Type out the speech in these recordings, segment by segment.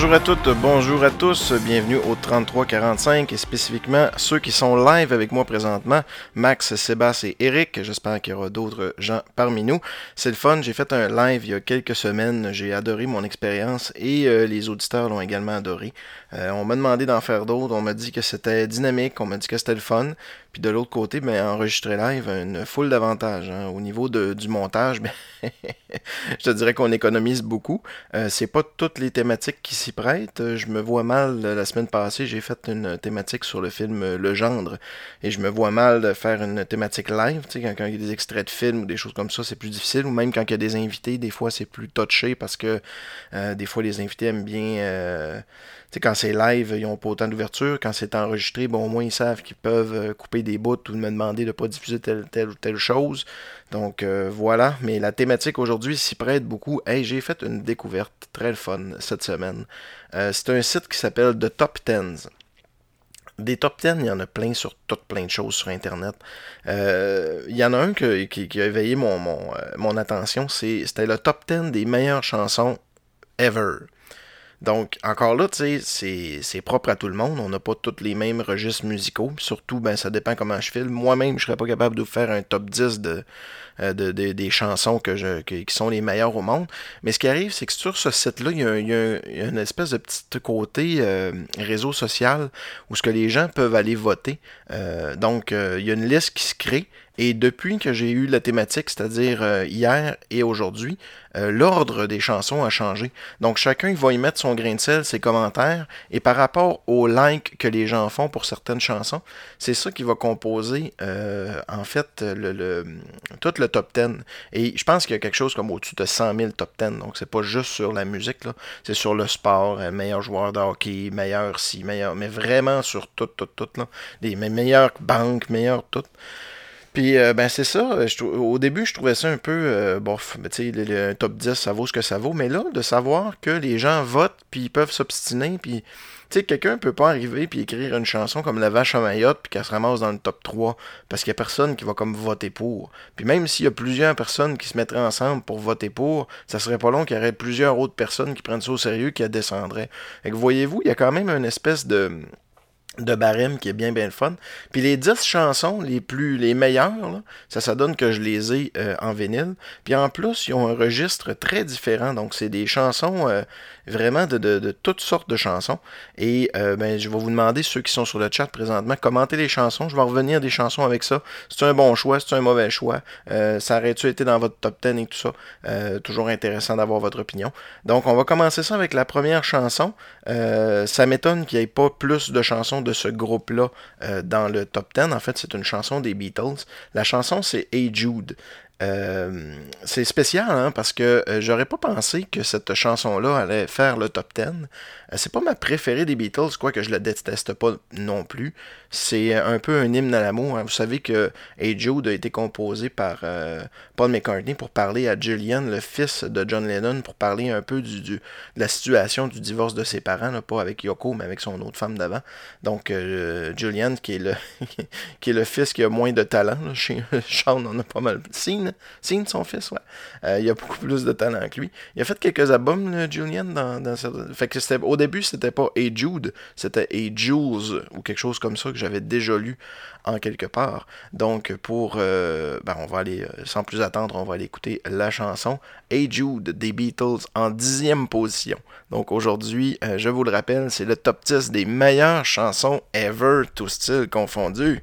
Bonjour à toutes, bonjour à tous, bienvenue au 3345 et spécifiquement ceux qui sont live avec moi présentement, Max, Sébastien et Eric. J'espère qu'il y aura d'autres gens parmi nous. C'est le fun, j'ai fait un live il y a quelques semaines, j'ai adoré mon expérience et euh, les auditeurs l'ont également adoré. Euh, on m'a demandé d'en faire d'autres, on m'a dit que c'était dynamique, on m'a dit que c'était le fun. Puis de l'autre côté, ben, enregistrer live, une foule d'avantages. Hein. Au niveau du montage, ben, je te dirais qu'on économise beaucoup. Euh, c'est pas toutes les thématiques qui s'y prêtent. Je me vois mal, la semaine passée, j'ai fait une thématique sur le film Le Gendre. Et je me vois mal faire une thématique live. Tu sais, quand, il y a des extraits de films ou des choses comme ça, c'est plus difficile. Ou même quand il y a des invités, des fois, c'est plus touché parce que euh, des fois, les invités aiment bien... Euh, quand c'est live, ils n'ont pas autant d'ouverture. Quand c'est enregistré, bon, au moins ils savent qu'ils peuvent euh, couper des bouts ou me demander de ne pas diffuser telle, telle ou telle chose. Donc euh, voilà, mais la thématique aujourd'hui s'y prête beaucoup. Hey, j'ai fait une découverte très fun cette semaine. Euh, c'est un site qui s'appelle The Top Tens. Des top 10, il y en a plein sur toutes plein de choses sur Internet. il y en a un qui, a éveillé mon, mon, mon attention, c'était le top 10 des meilleures chansons ever. Donc, encore là, tu sais, c'est propre à tout le monde. On n'a pas tous les mêmes registres musicaux. Surtout, ben, ça dépend comment je file. Moi-même, je serais pas capable de faire un top 10 euh, de, des chansons que je, qui sont les meilleures au monde. Mais ce qui arrive, c'est que sur ce site-là, il, y, a une espèce de petit côté euh, réseau social où ce que les gens peuvent aller voter. Euh, donc, il y a une liste qui se crée et depuis que j'ai eu la thématique, c'est-à-dire euh, hier et aujourd'hui, euh, l'ordre des chansons a changé. Donc chacun va y mettre son grain de sel, ses commentaires, et par rapport aux likes que les gens font pour certaines chansons, c'est ça qui va composer euh, en fait le, tout le top 10. Et je pense qu'il y a quelque chose comme au-dessus de 100 000 top 10. Donc c'est pas juste sur la musique, c'est sur le sport, meilleur joueur de hockey, meilleur si, meilleur, mais vraiment sur tout, tout, tout, là. Les meilleures banques, meilleures tout. Puis, euh, ben, c'est ça. au début, je trouvais ça un peu, euh, bof, tu sais, le, top 10, ça vaut ce que ça vaut. Mais là, de savoir que les gens votent, puis ils peuvent s'obstiner, puis, tu sais, quelqu'un peut pas arriver puis écrire une chanson comme La Vache à Mayotte, puis qu'elle se ramasse dans le top 3, parce qu'il y a personne qui va comme voter pour. Puis même s'il y a plusieurs personnes qui se mettraient ensemble pour voter pour, ça serait pas long qu'il y aurait plusieurs autres personnes qui prennent ça au sérieux, qui descendraient. Fait que voyez-vous, il y a quand même une espèce de de barème qui est bien bien le fun. Puis les 10 chansons les plus les meilleures, ça ça donne que je les ai euh, en vinyle. Puis en plus, ils ont un registre très différent. Donc c'est des chansons euh, vraiment de, toutes sortes de chansons. Et euh, ben, je vais vous demander, ceux qui sont sur le chat présentement, commenter les chansons. Je vais revenir des chansons avec ça. C'est un bon choix, c'est un mauvais choix. ça aurait-tu été dans votre top 10 et tout ça? toujours intéressant d'avoir votre opinion. Donc on va commencer ça avec la première chanson. ça m'étonne qu'il n'y ait pas plus de chansons de ce groupe-là euh, dans le top 10. En fait, c'est une chanson des Beatles. La chanson, c'est Hey Jude. Euh, c'est spécial hein, parce que euh, j'aurais pas pensé que cette chanson-là allait faire le top 10. Euh, c'est pas ma préférée des Beatles, quoi que je la déteste pas non plus. C'est un peu un hymne à l'amour. Hein. Vous savez que Hey Jude a été composé par Paul McCartney pour parler à Julian, le fils de John Lennon, pour parler un peu du, de la situation du divorce de ses parents, pas avec Yoko, mais avec son autre femme d'avant. Donc Julian, qui est, le qui est le fils qui a moins de talent, chez Sean on a pas mal. Signe son fils, ouais. il a beaucoup plus de talent que lui. Il a fait quelques albums, Julian, dans, dans Fait que c'était au début, c'était pas A Jude, c'était A Jules ou quelque chose comme ça que j'avais déjà lu en quelque part. Donc, pour. Euh, ben, on va aller, euh, sans plus attendre, on va aller écouter la chanson A Jude des Beatles en dixième position. Donc, aujourd'hui, euh, je vous le rappelle, c'est le top 10 des meilleures chansons ever, tout style confondu.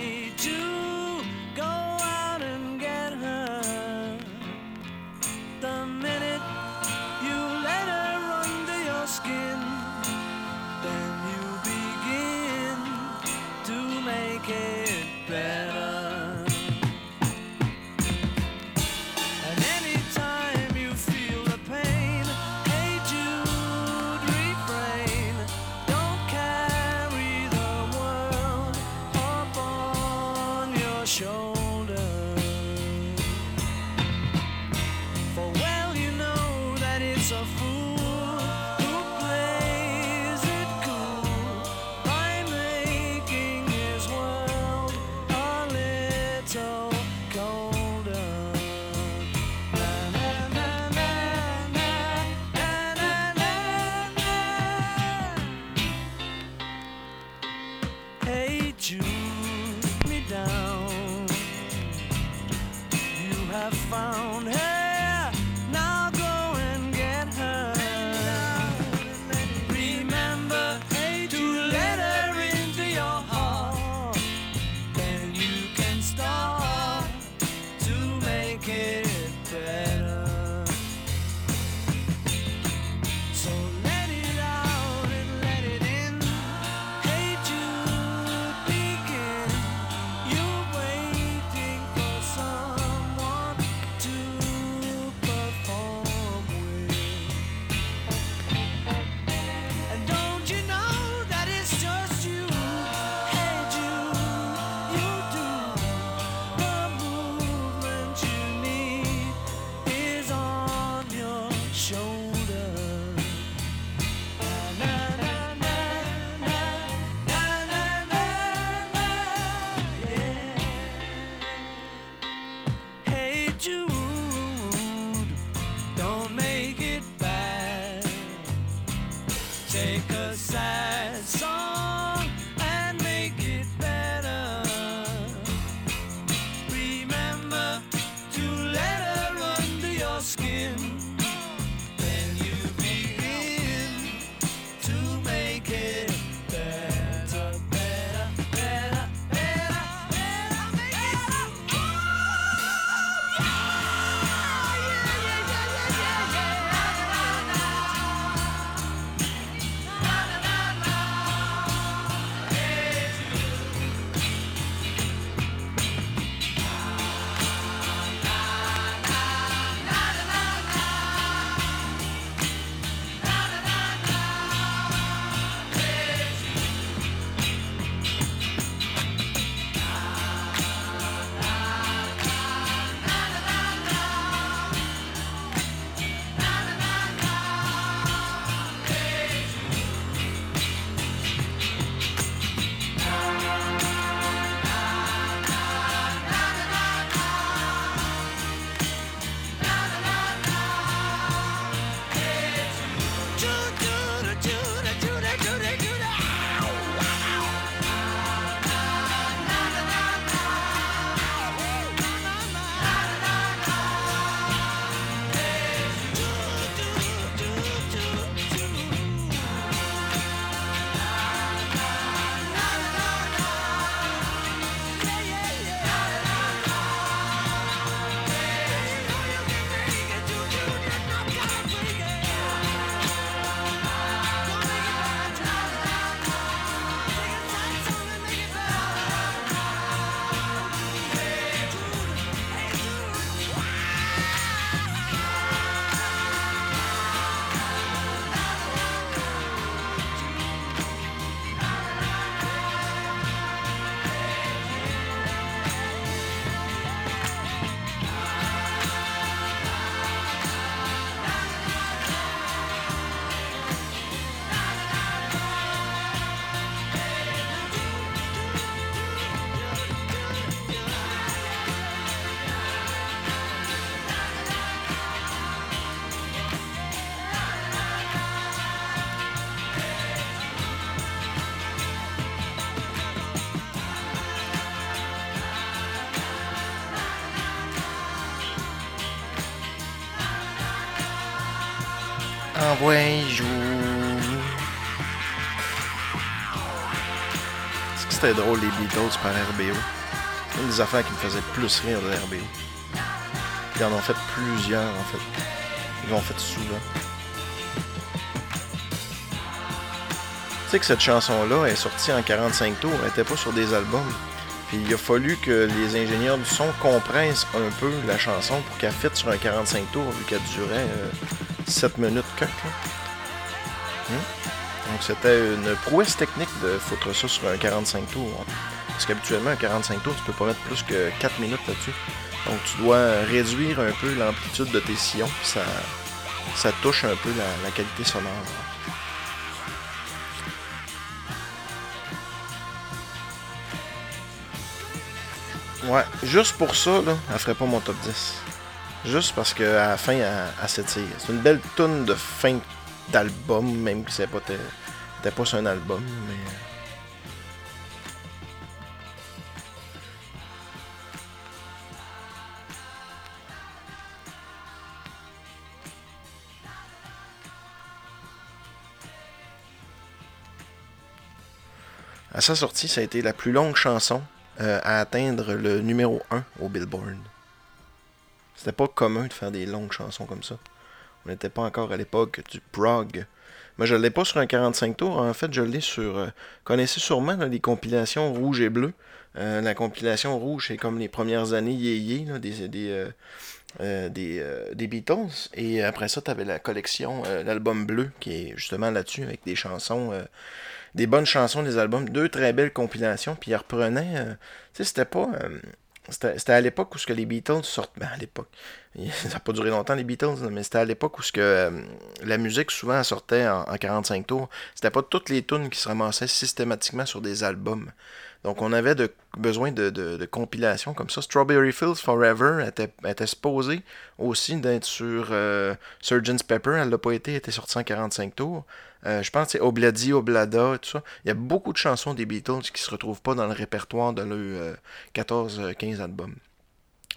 skin, c'était drôle les Beatles par RBO? Une des affaires qui me faisait plus rire de RBO. Ils en ont fait plusieurs en fait. Ils l'ont fait souvent. Tu sais que cette chanson-là est sortie en 45 tours, elle n'était pas sur des albums. Puis il a fallu que les ingénieurs du son compressent un peu la chanson pour qu'elle fitte sur un 45 tours vu qu'elle durait euh, 7 minutes que. Hmm? C'était une prouesse technique de foutre ça sur un 45 tours. Parce qu'habituellement, un 45 tours, tu peux pas mettre plus que 4 minutes là-dessus. Donc tu dois réduire un peu l'amplitude de tes sillons. Ça, ça touche un peu la, qualité sonore. Ouais, juste pour ça, là, elle ferait pas mon top 10. Juste parce qu'à la fin, elle, s'étire. C'est une belle tonne de fin d'album, même si c'était pas, c'était pas sur un album, mais. À sa sortie, ça a été la plus longue chanson euh, à atteindre le numéro 1 au Billboard. C'était pas commun de faire des longues chansons comme ça. On n'était pas encore à l'époque du prog. Moi, je ne l'ai pas sur un 45 tours. En fait, je l'ai sur. Euh, connaissez sûrement les compilations rouge et bleu. Euh, la compilation rouge, c'est comme les premières années yéyé des, des, euh, des, Beatles. Et après ça, tu avais la collection, l'album bleu, qui est justement là-dessus, avec des chansons, des bonnes chansons des albums. Deux très belles compilations. Puis ils reprenaient. tu sais, c'était pas. C'était à l'époque où ce que les Beatles sortent. Ben, à l'époque. Ça n'a pas duré longtemps, les Beatles, mais c'était à l'époque où euh, la musique souvent sortait en, 45 tours. C'était pas toutes les tunes qui se ramassaient systématiquement sur des albums. Donc on avait besoin de, compilations comme ça. Strawberry Fields Forever était, était aussi d'être sur euh, Surgeon's Pepper. Elle l'a pas été, elle était sortie en 45 tours. Euh, je pense que c'est Obladi, Oblada, tout ça. Il y a beaucoup de chansons des Beatles qui se retrouvent pas dans le répertoire de leurs 14-15 euh, albums.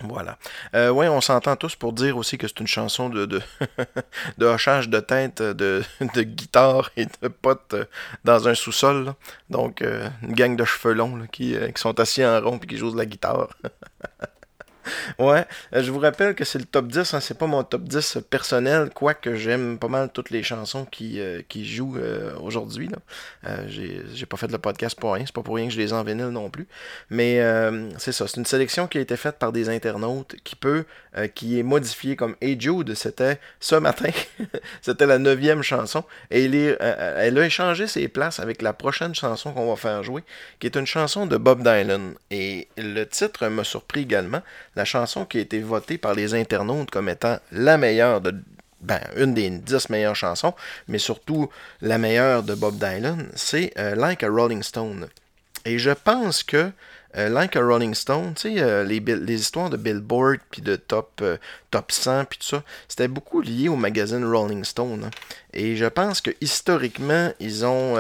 Voilà. Euh, oui, on s'entend tous pour dire aussi que c'est une chanson de, de, de, de tête, de, de guitare et de potes dans un sous-sol. Donc, une gang de cheveux longs qui, qui, sont assis en rond et qui jouent de la guitare. ouais, euh, je vous rappelle que c'est le top 10, hein, c'est pas mon top 10 personnel, quoique j'aime pas mal toutes les chansons qui, euh, qui jouent euh, aujourd'hui. j'ai pas fait le podcast pour rien, c'est pas pour rien que je les en vinyle non plus. Mais c'est ça, c'est une sélection qui a été faite par des internautes qui peut, qui est modifiée comme Hey Jude, c'était ce matin, c'était la neuvième chanson, et elle a échangé ses places avec la prochaine chanson qu'on va faire jouer, qui est une chanson de Bob Dylan. Et le titre m'a surpris également la chanson qui a été votée par les internautes comme étant la meilleure de ben, une des dix meilleures chansons, mais surtout la meilleure de Bob Dylan, c'est euh, Like a Rolling Stone. Et je pense que euh, Like a Rolling Stone, tu sais, euh, les, les, histoires de Billboard, puis de top, top 100, puis tout ça, c'était beaucoup lié au magazine Rolling Stone. Hein. Et je pense que historiquement, ils ont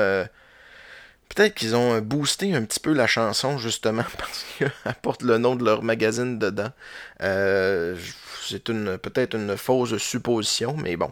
Peut-être qu'ils ont boosté un petit peu la chanson, justement, parce qu'elle porte le nom de leur magazine dedans. Euh, c'est une peut-être une fausse supposition, mais bon.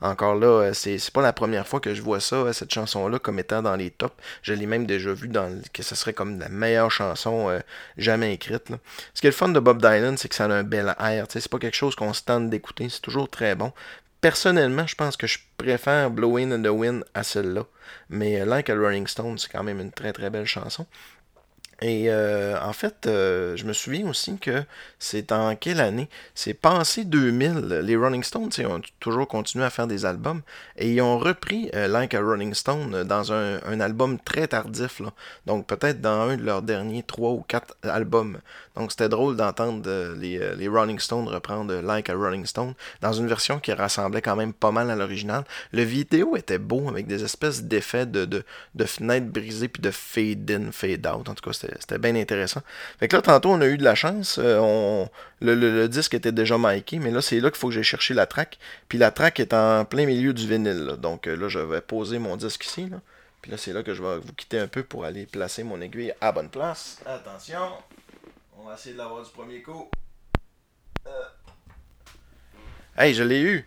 Encore là, c'est, pas la première fois que je vois ça, cette chanson-là, comme étant dans les tops. Je l'ai même déjà vu que ce serait comme la meilleure chanson euh, jamais écrite. Ce qui est le fun de Bob Dylan, c'est que ça a un bel air. C'est pas quelque chose qu'on se tente d'écouter. C'est toujours très bon. Personnellement, je pense que je préfère Blowing in the Wind à celle-là. Mais euh, Like a Rolling Stone, c'est quand même une très très belle chanson. Et euh, en fait, euh, je me souviens aussi que c'est en quelle année? C'est passé 2000. Les Rolling Stones ont toujours continué à faire des albums et ils ont repris Like a Rolling Stone dans un, album très tardif. Donc peut-être dans un de leurs derniers trois ou quatre albums. Donc c'était drôle d'entendre les, les, Rolling Stones reprendre Like a Rolling Stone dans une version qui rassemblait quand même pas mal à l'original. Le vidéo était beau avec des espèces d'effets de, de, fenêtres brisées puis de fade in, fade out. En tout cas, c'était bien intéressant. Fait que là, tantôt, on a eu de la chance. Euh, on, le, disque était déjà miké, mais là, c'est là qu'il faut que j'ai cherché la track. Puis la track est en plein milieu du vinyle. Donc euh, là, je vais poser mon disque ici. Là. Puis là, c'est là que je vais vous quitter un peu pour aller placer mon aiguille à bonne place. Attention. On va essayer de l'avoir du premier coup. Euh. Hey, je l'ai eu.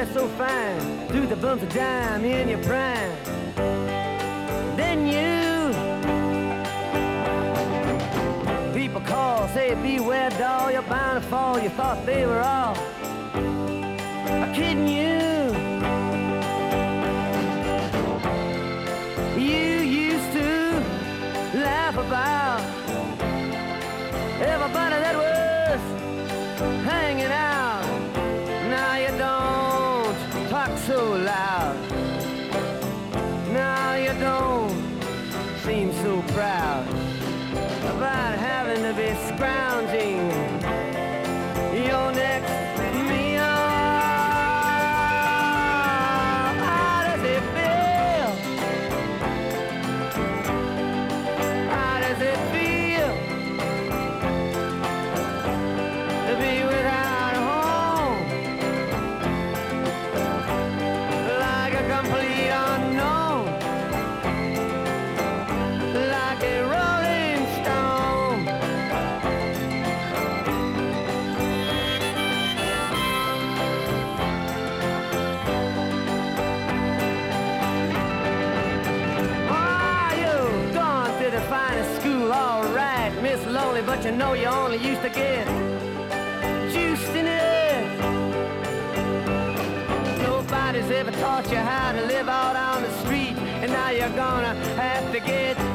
dress so fine, through the bumps of dime in your prime. Say beware doll, you're bound to fall. You thought they were all kidding you. You used to laugh about again. Juiced in it. Nobody's ever taught you how to live out on the street. And now you're gonna have to get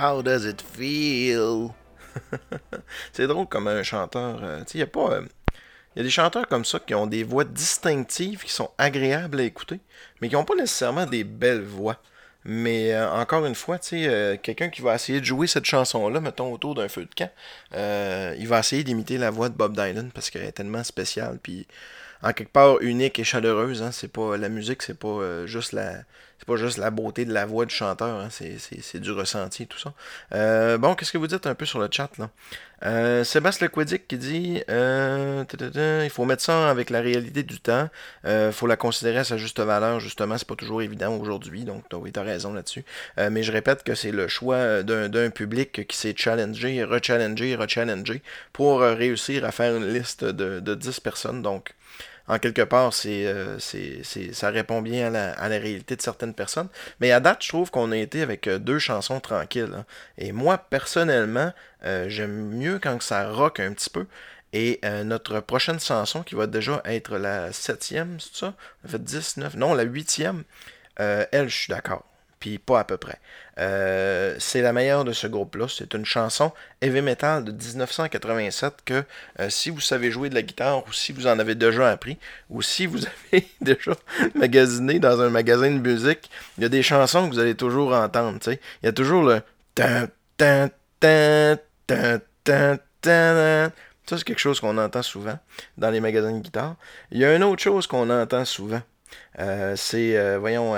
How does it feel? c'est drôle comme un chanteur. Euh, il y a euh, y a des chanteurs comme ça qui ont des voix distinctives, qui sont agréables à écouter, mais qui n'ont pas nécessairement des belles voix. Mais euh, encore une fois, quelqu'un qui va essayer de jouer cette chanson-là, mettons autour d'un feu de camp, il va essayer d'imiter la voix de Bob Dylan parce qu'elle est tellement spéciale, puis en quelque part unique et chaleureuse. Hein, c'est pas la musique, c'est pas juste la, c'est pas juste la beauté de la voix du chanteur, hein, c'est, du ressenti, tout ça. Euh, bon, qu'est-ce que vous dites un peu sur le chat, là? Euh, Sébastien Lequedic qui dit euh, il faut mettre ça avec la réalité du temps. Il faut la considérer à sa juste valeur, justement. C'est pas toujours évident aujourd'hui, donc oui, t'as raison là-dessus. mais je répète que c'est le choix d'un, d'un public qui s'est challengé, rechallengé, rechallengé pour réussir à faire une liste de, de 10 personnes. Donc, en quelque part, euh, c'est, c'est, ça répond bien à la, réalité de certaines personnes. Mais à date, je trouve qu'on a été avec euh, deux chansons tranquilles. Hein. Et moi, personnellement, euh, j'aime mieux quand ça rock un petit peu. Et notre prochaine chanson, qui va déjà être la septième, c'est ça? A fait 10, 9, non, la huitième. elle, je suis d'accord puis pas à peu près. Euh, c'est la meilleure de ce groupe-là. C'est une chanson heavy metal de 1987 que euh, si vous savez jouer de la guitare ou si vous en avez déjà appris ou si vous avez déjà magasiné dans un magasin de musique, il y a des chansons que vous allez toujours entendre. Il y a toujours le. Ça, c'est quelque chose qu'on entend souvent dans les magasins de guitare. Il y a une autre chose qu'on entend souvent. Euh, c'est, voyons,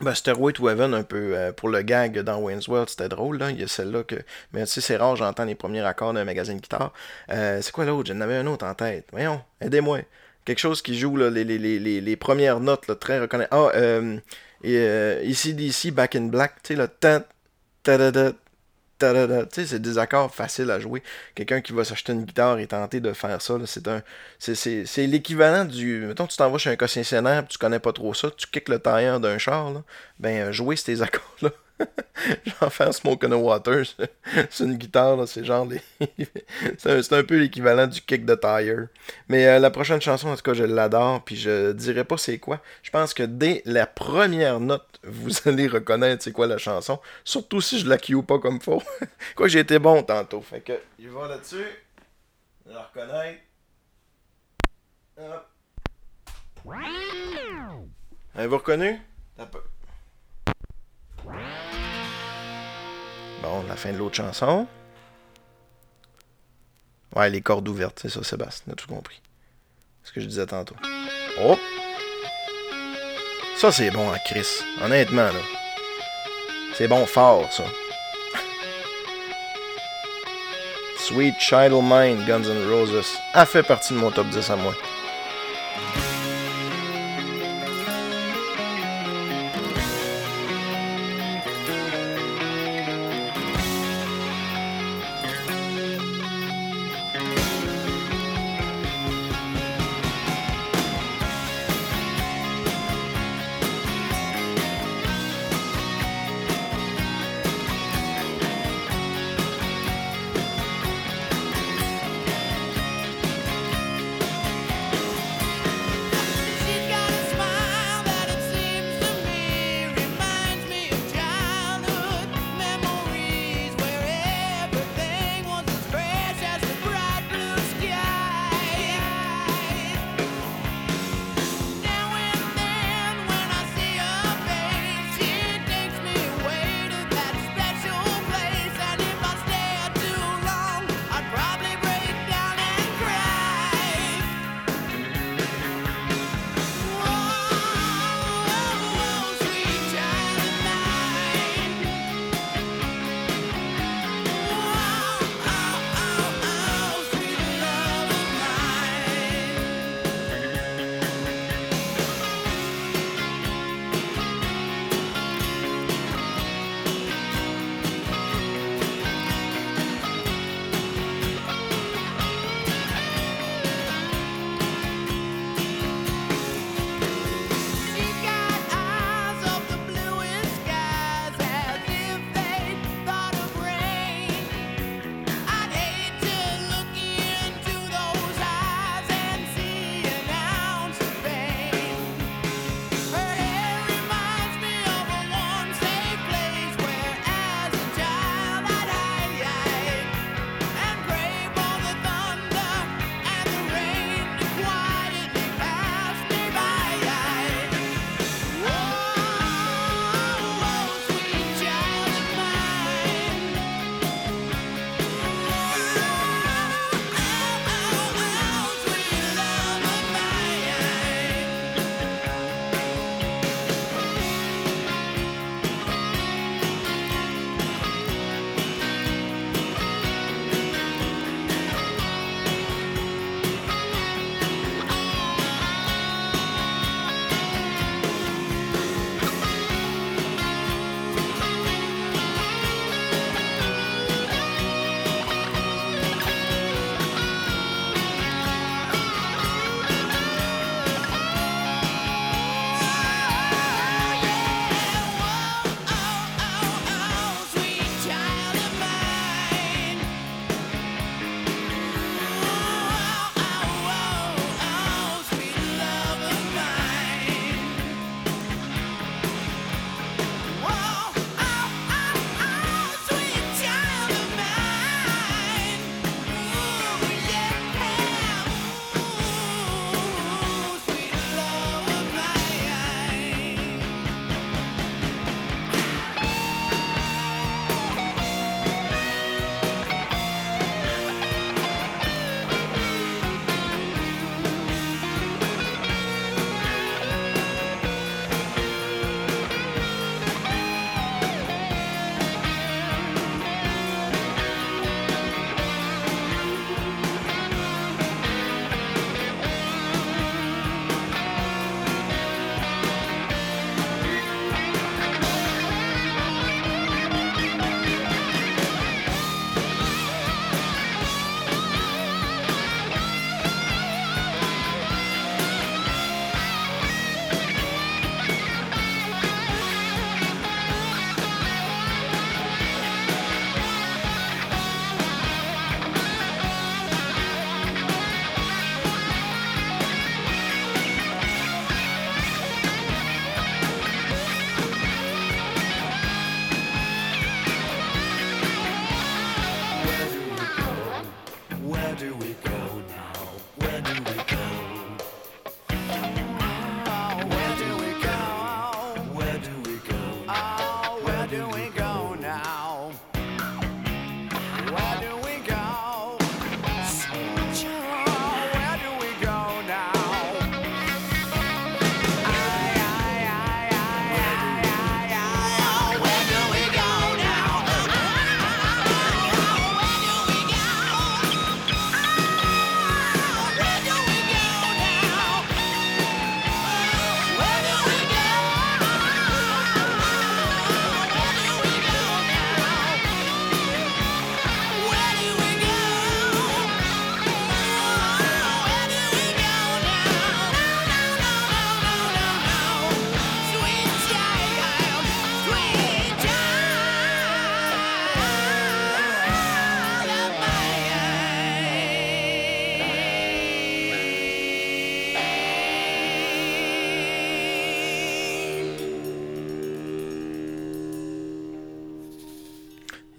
ben, Stairway to Heaven, un peu euh, pour le gag dans Wayne's World, c'était drôle. Là. Il y a celle-là que. Mais tu sais, c'est rare, j'entends les premiers accords d'un magasin de guitare. Euh, c'est quoi l'autre? J'en avais un autre en tête. Voyons, aidez-moi. Quelque chose qui joue là, les, les, les, les, premières notes là, très reconnaissables. Ah, euh, euh, ici, d'ici, Back in Black, tu sais, le ta ta c'est des accords faciles à jouer. Quelqu'un qui va s'acheter une guitare et tenter de faire ça, c'est un. C'est l'équivalent du. Mettons, tu t'en vas chez un concessionnaire tu connais pas trop ça, tu kicks le tailleur d'un char, là, ben jouer ces accords-là. genre faire Smoke on the Water, c'est une guitare, c'est genre les... c'est un, peu l'équivalent du kick de tire. Mais euh, la prochaine chanson, en tout cas, je l'adore, puis je dirais pas c'est quoi. Je pense que dès la première note, vous allez reconnaître c'est quoi la chanson, surtout si je la cue pas comme faut. quoi j'ai été bon tantôt, fait que il va là-dessus, la reconnaître. Hop. Avez-vous reconnu? Fin de l'autre chanson. Ouais, les cordes ouvertes, c'est ça, Sébastien, a tout compris. Ce que je disais tantôt. Oh! Ça, c'est bon à Chris. Honnêtement, là. C'est bon fort, ça. Sweet Child of Mine, Guns N' Roses, a fait partie de mon top 10 à moi.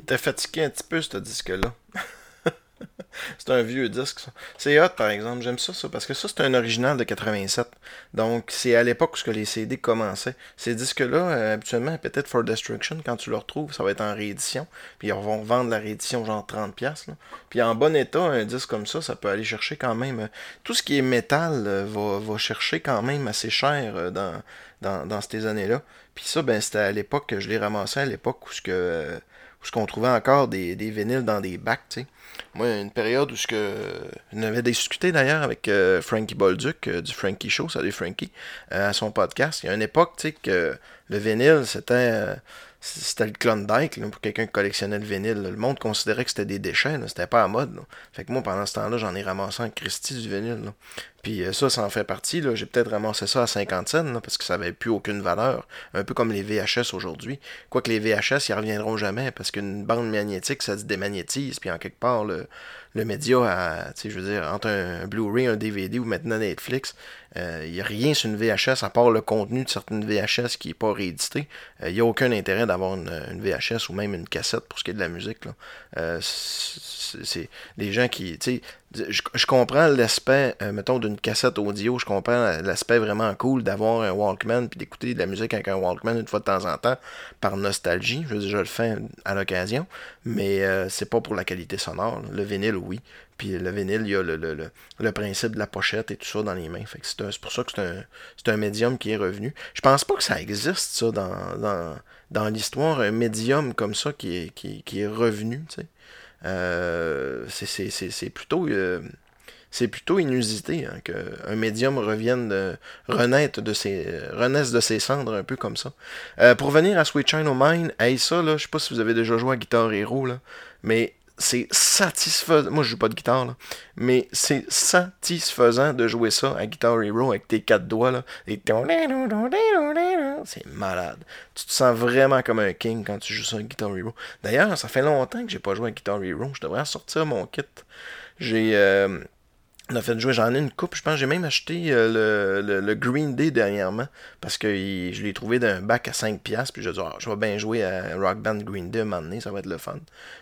Était fatigué un petit peu, ce disque-là. c'est un vieux disque, ça. C'est hot, par exemple. J'aime ça, ça, parce que ça, c'est un original de 87. Donc, c'est à l'époque où les CD commençaient. Ces disques-là, euh, habituellement, peut-être For Destruction, quand tu le retrouves, ça va être en réédition. Puis ils vont vendre la réédition genre 30$. Là. Puis en bon état, un disque comme ça, ça peut aller chercher quand même... euh, tout ce qui est métal euh, va, va chercher quand même assez cher dans, dans, dans ces années-là. Puis ça, ben, c'était à l'époque que je l'ai ramassé, à l'époque où ce que... où qu'on trouvait encore des, des vinyles dans des bacs, tu sais. Moi, une période où ce que on avait discuté d'ailleurs avec euh, Frankie Bolduc euh, du Frankie Show, salut Frankie, euh, à son podcast. Il y a une époque, tu sais, que le vinyle, c'était c'était le Klondike là, pour quelqu'un qui collectionnait le vinyle. Le monde considérait que c'était des déchets, c'était pas à mode. là. Fait que moi, pendant ce temps-là, j'en ai ramassé un Christie du vinyle. Puis euh, ça, ça en fait partie. là. J'ai peut-être ramassé ça à 50 cents là, parce que ça avait plus aucune valeur. Un peu comme les VHS aujourd'hui. Quoique les VHS, ils reviendront jamais parce qu'une bande magnétique, ça se démagnétise. Puis en quelque part, le, le média, a, je veux dire, entre un, Blu-ray, un DVD ou maintenant Netflix, euh, il n'y a rien sur une VHS à part le contenu de certaines VHS qui n'est pas réédité. Euh, Il n'y a aucun intérêt d'avoir une, VHS ou même une cassette pour ce qui est de la musique. là. Euh, c'est c'est les gens qui. Je, je comprends l'aspect, euh, mettons, d'une cassette audio. Je comprends l'aspect vraiment cool d'avoir un Walkman puis d'écouter de la musique avec un Walkman une fois de temps en temps par nostalgie. Je je le fais à l'occasion, mais euh, c'est pas pour la qualité sonore. Le vinyle, oui. Puis le vinyle, il y a le, le, le, le principe de la pochette et tout ça dans les mains. Fait que c'est pour ça que c'est un, c'est un médium qui est revenu. Je pense pas que ça existe, ça, dans, dans, dans l'histoire, un médium comme ça qui est, qui, qui est revenu, tu sais. Euh, c'est- plutôt... euh, c'est plutôt inusité hein, qu'un médium revienne de, renaître de ses, renaisse de ses cendres un peu comme ça. Euh, pour venir à Sweet China Mine, hey, ça, là, je sais pas si vous avez déjà joué à Guitar Hero, là, mais c'est satisfaisant. Moi, je joue pas de guitare, là, mais c'est satisfaisant de jouer ça à Guitar Hero avec tes quatre doigts, là. C'est malade. Tu te sens vraiment comme un king quand tu joues ça à Guitar Hero. D'ailleurs, ça fait longtemps que j'ai pas joué à Guitar Hero. Je devrais sortir mon kit. J'ai. euh, on a fait jouer, j'en ai une coupe, je pense. J'ai même acheté euh, le, le- Green Day dernièrement parce que je l'ai trouvé d'un bac à 5$. Puis je dit, Ah, je vais bien jouer à Rock Band Green Day un moment donné, ça va être le fun.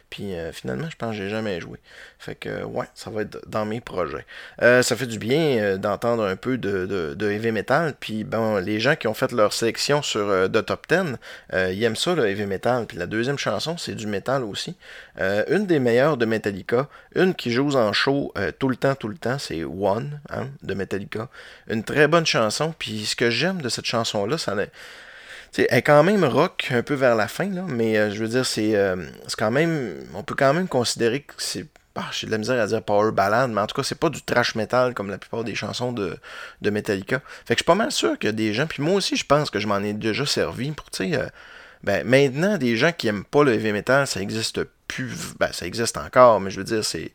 Puis euh, finalement, je pense que j'ai jamais joué. Fait que, ouais, ça va être dans mes projets. Euh, ça fait du bien euh, d'entendre un peu de, de, de heavy metal. Puis, bon, les gens qui ont fait leur sélection sur The Top 10, euh, ils aiment ça, le heavy metal. Puis la deuxième chanson, c'est du metal aussi. Une des meilleures de Metallica, une qui joue en show tout le temps, tout le temps, c'est One hein, de Metallica. Une très bonne chanson. Puis ce que j'aime de cette chanson-là, ça elle est quand même rock un peu vers la fin, là, mais euh, je veux dire, c'est euh, c'est quand même. On peut quand même considérer que c'est. ah, J'ai de la misère à dire power ballad, mais en tout cas, c'est pas du trash metal comme la plupart des chansons de, de Metallica. Fait que je suis pas mal sûr que des gens, puis moi aussi, je pense que je m'en ai déjà servi pour, tu sais, euh, ben, maintenant, des gens qui aiment pas le heavy metal, ça existe plus. Ben, ça existe encore, mais je veux dire, c'est.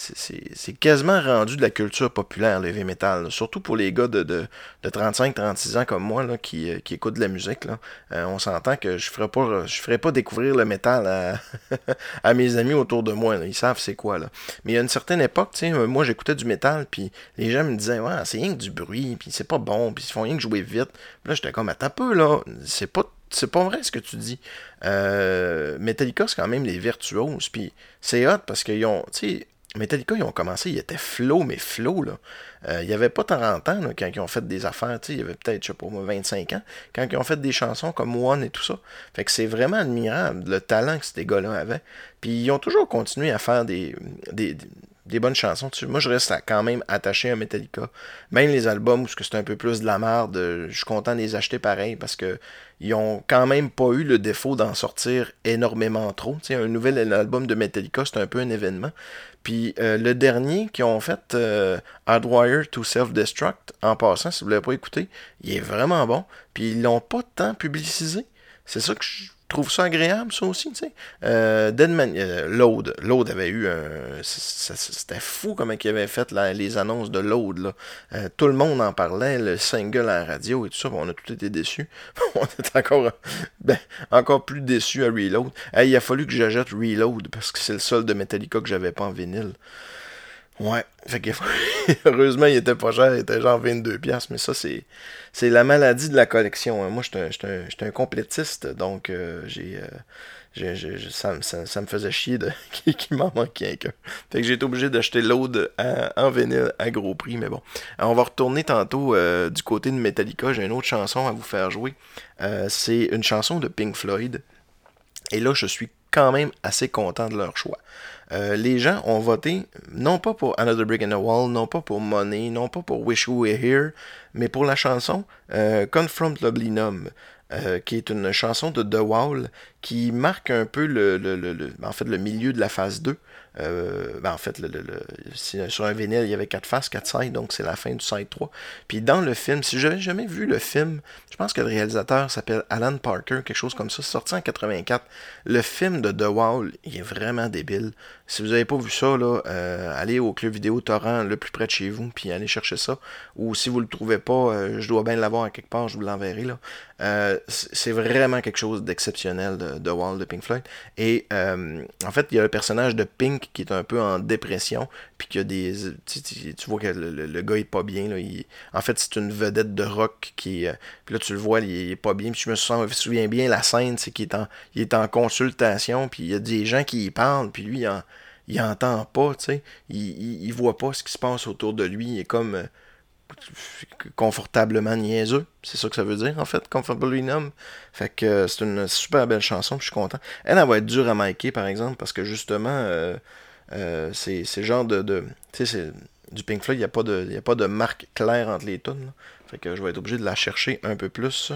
C'est- quasiment rendu de la culture populaire, le heavy metal. Surtout pour les gars de, de, de 35-36 ans comme moi là, qui, euh, qui écoutent de la musique. Euh, on s'entend que je ferai pas je ferai pas découvrir le métal à, mes amis autour de moi. Ils savent c'est quoi. Là. Mais il y a une certaine époque, euh, moi j'écoutais du métal, puis les gens me disaient Ouais, c'est rien que du bruit, puis c'est pas bon, puis ils font rien que jouer vite. Là, j'étais comme Attends peu, là, c'est pas c'est pas vrai ce que tu dis. Metallica, c'est quand même les virtuoses. Puis c'est hot parce qu'ils ont. Metallica, ils ont commencé, ils étaient flow, mais flow, là. Euh, il n'y avait pas 40 ans, là, quand ils ont fait des affaires, tu sais, il y avait peut-être, je sais pas moi, 25 ans, quand ils ont fait des chansons comme One et tout ça. Fait que c'est vraiment admirable, le talent que ces gars-là avaient. Puis ils ont toujours continué à faire des, des, des bonnes chansons. Tu- Moi, je reste quand même attaché à Metallica. Même les albums où c'est un peu plus de la merde, euh, je suis content de les acheter pareil parce que ils ont quand même pas eu le défaut d'en sortir énormément trop. Tu sais, un nouvel album de Metallica, c'est un peu un événement. Puis euh, le dernier qu'ils ont fait, euh, Hardwire to Self-Destruct, en passant, si vous ne l'avez pas écouté, il est vraiment bon. Puis ils l'ont pas tant publicisé. C'est ça que je trouve ça agréable, ça aussi, tu sais. Euh, Deadman, euh, Load, Load avait eu un... C'était fou comment ils avaient fait les annonces de Load, là. Euh, tout le monde en parlait, le single à radio et tout ça, bon, on a tout été déçus. on était encore, ben, encore plus déçus à Reload. Hey, il a fallu que j'achète Reload, parce que c'est le seul de Metallica que j'avais pas en vinyle. Ouais, fait que heureusement il était pas cher, il était genre 22$, piastres, mais ça c'est c'est la maladie de la collection. hein. Moi j'étais un, j'étais un, complétiste, donc euh, j'ai, euh, j'ai- ça, me- ça, me faisait chier de, qu'il m'en manquait qu'un. Fait que j'ai été obligé d'acheter l'aude en vinyle à gros prix, mais bon. Alors, on va retourner tantôt euh, du côté de Metallica, j'ai une autre chanson à vous faire jouer. Euh, c'est une chanson de Pink Floyd. Et là, je suis quand même assez content de leur choix. Euh, les gens ont voté non pas pour Another Brick in the Wall, non pas pour Money, non pas pour Wish You Were Here, mais pour la chanson euh, Confront Loblinum, euh, qui est une chanson de The Wall qui marque un peu le, le- le- le- en fait, le milieu de la phase 2. Euh, ben, en fait, sur un vinyle, il y avait 4 faces, 4 sides, donc c'est la fin du side 3. Puis dans le film, si j'avais jamais vu le film, je pense que le réalisateur s'appelle Alan Parker, quelque chose comme ça, sorti en 84. Le film de The Wall, il est vraiment débile. Si vous n'avez pas vu ça, là, euh, allez au club vidéo torrent le plus près de chez vous, puis allez chercher ça. Ou si vous le trouvez pas, euh, je dois bien l'avoir quelque part, je vous l'enverrai. là. C'est vraiment quelque chose d'exceptionnel de The Wall de Pink Floyd. Et en fait, il y a le personnage de Pink qui est un peu en dépression, puis qu'il y a des. Tu, vois que le, gars est pas bien. Là, il- en fait, c'est une vedette de rock qui. euh, puis là, tu le vois, il, est pas bien. Puis je me souviens, bien, la scène, c'est qu'il est en, il est en consultation, puis il y a des gens qui y parlent, puis lui, il, en- entend pas, tu sais. Il, il, il voit pas ce qui se passe autour de lui. Il est comme. Confortablement niaiseux. C'est ça que ça veut dire, en fait, Comfortably Numb. Fait que euh, c'est une super belle chanson, je suis content. Elle, elle va être dure à micer, par exemple, parce que justement, euh, euh, c'est genre de... tu sais, du Pink Floyd, il n'y a, pas de- a pas de marque claire entre les tunes. Fait que je vais être obligé de la chercher un peu plus.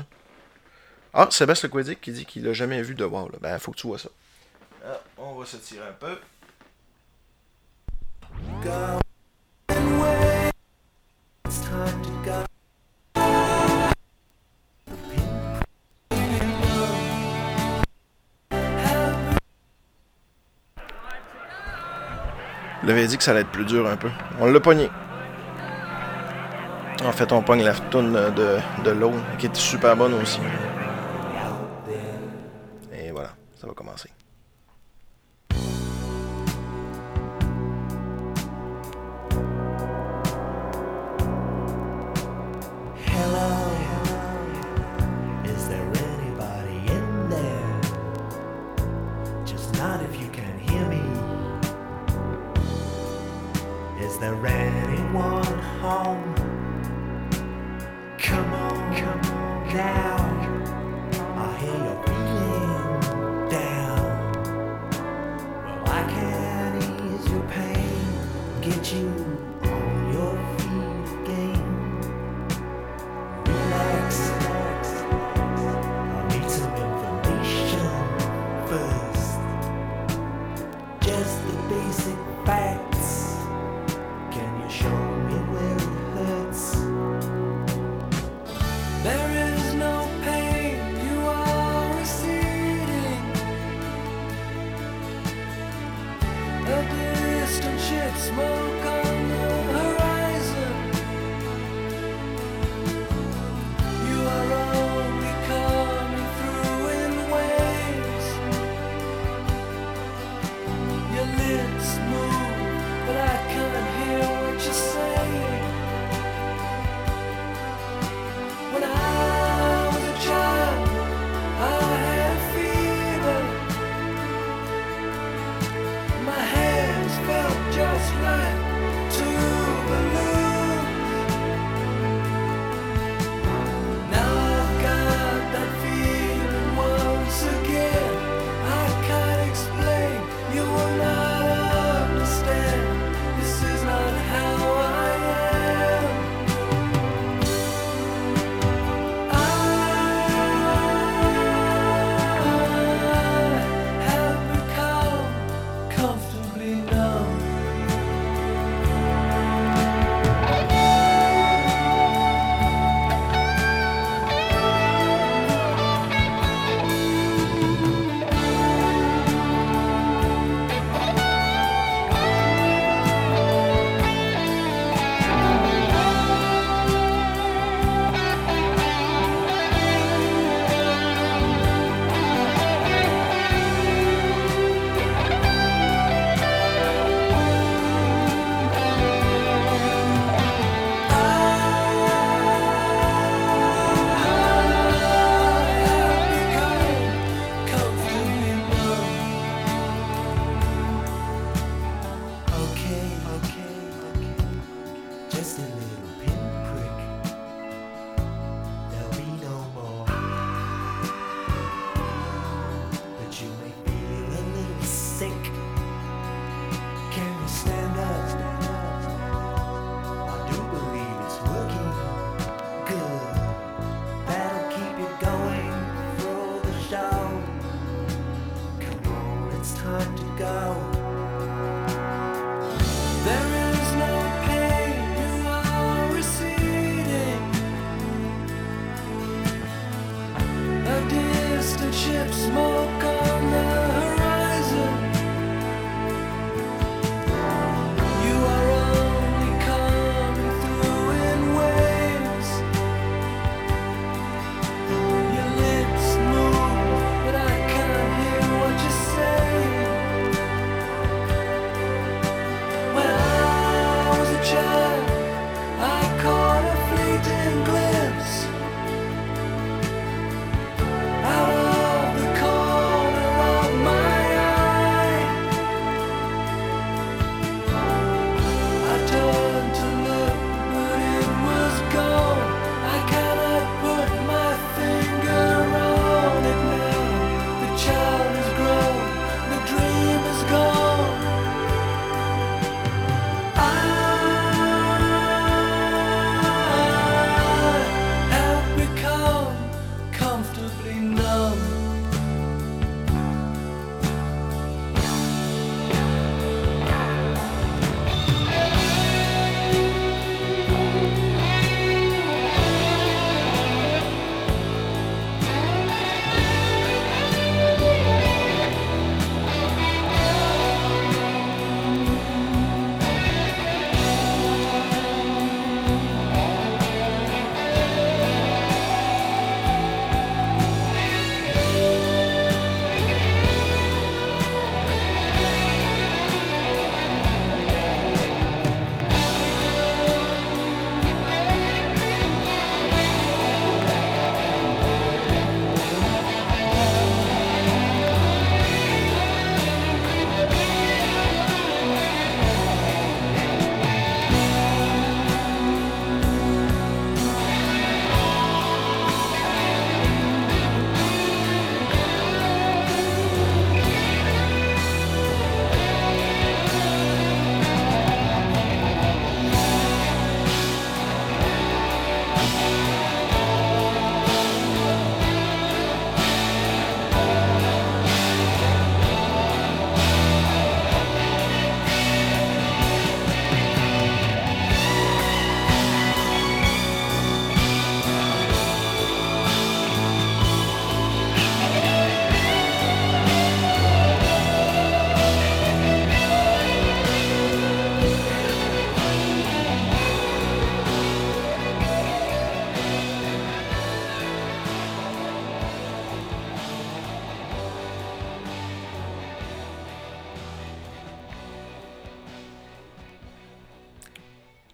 Ah, Sébastien Lequedic qui dit qu'il a jamais vu de Wow. Là. Ben, faut que tu vois ça. Ah, on va se tirer un peu. Il avait dit que ça allait être plus dur un peu. On l'a pogné. En fait, on pogne la toune de, de l'eau, qui est super bonne aussi. Et voilà, ça va commencer.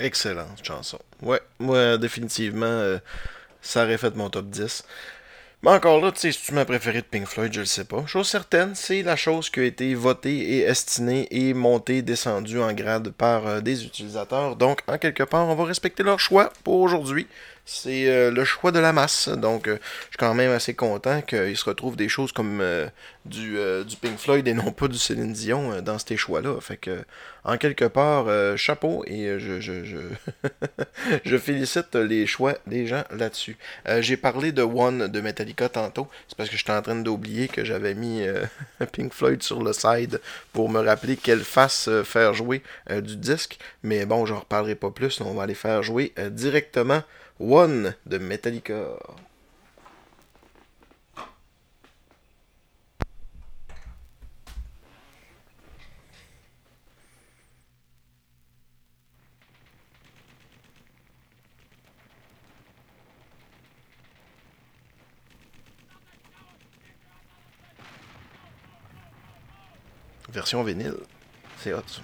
Excellente chanson. Ouais, moi, définitivement, euh, ça aurait fait mon top 10. Mais encore là, tu sais, c'est ma préférée de Pink Floyd, je le sais pas. Chose certaine, c'est la chose qui a été votée et estimée et montée, descendue en grade par euh, des utilisateurs. Donc, en quelque part, on va respecter leur choix pour aujourd'hui. C'est euh, le choix de la masse. Donc, euh, je suis quand même assez content qu'il se retrouve des choses comme euh, du, du Pink Floyd et non pas du Céline Dion dans ces choix-là. Fait que, en quelque part, chapeau et je, je, je, je félicite les choix des gens là-dessus. J'ai parlé de One de Metallica tantôt. C'est parce que j'étais en train d'oublier que j'avais mis Pink Floyd sur le side pour me rappeler quelle euh, faire jouer du disque. Mais bon, j'en reparlerai pas plus. On va aller faire jouer directement One de Metallica. Version vinyle. C'est hot.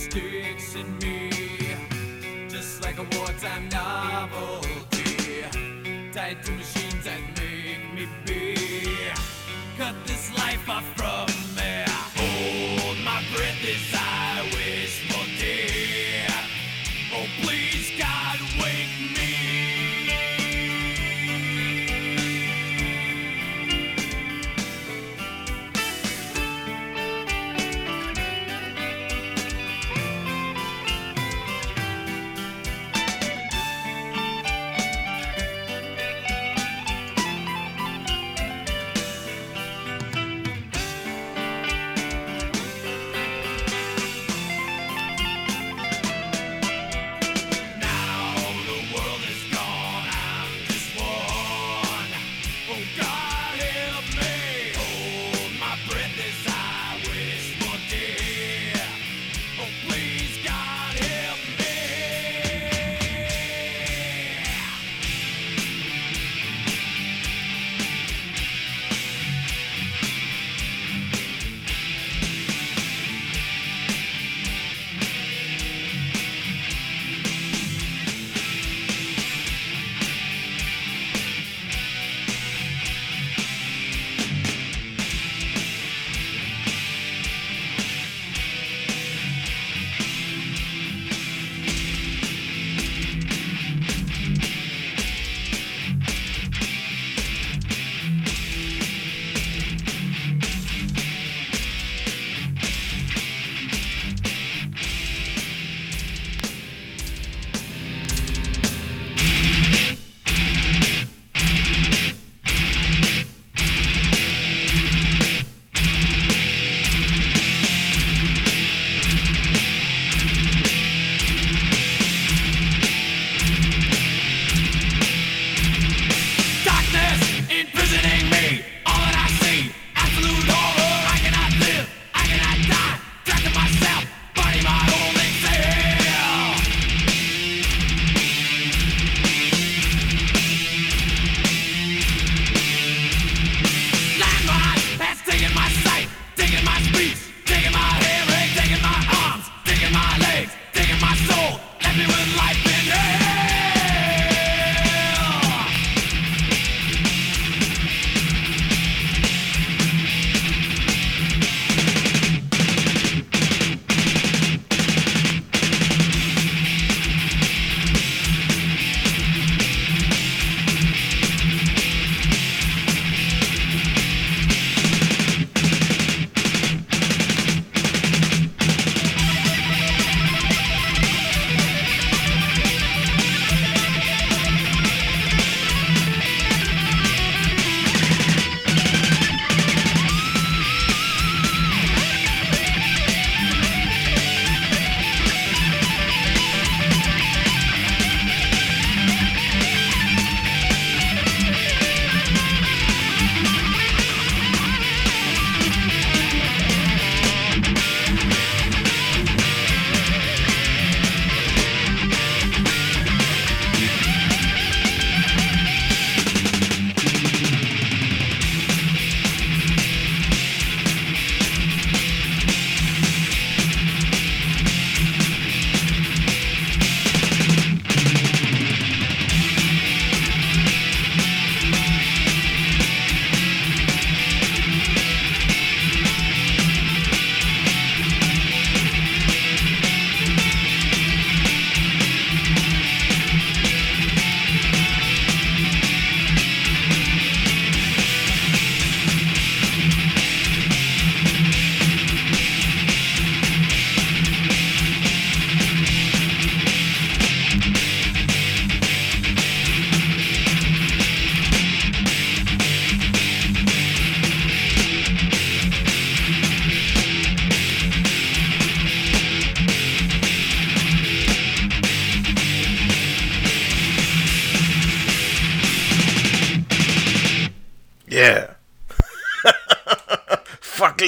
Sticks in me, just like a wartime novelty, tied to machines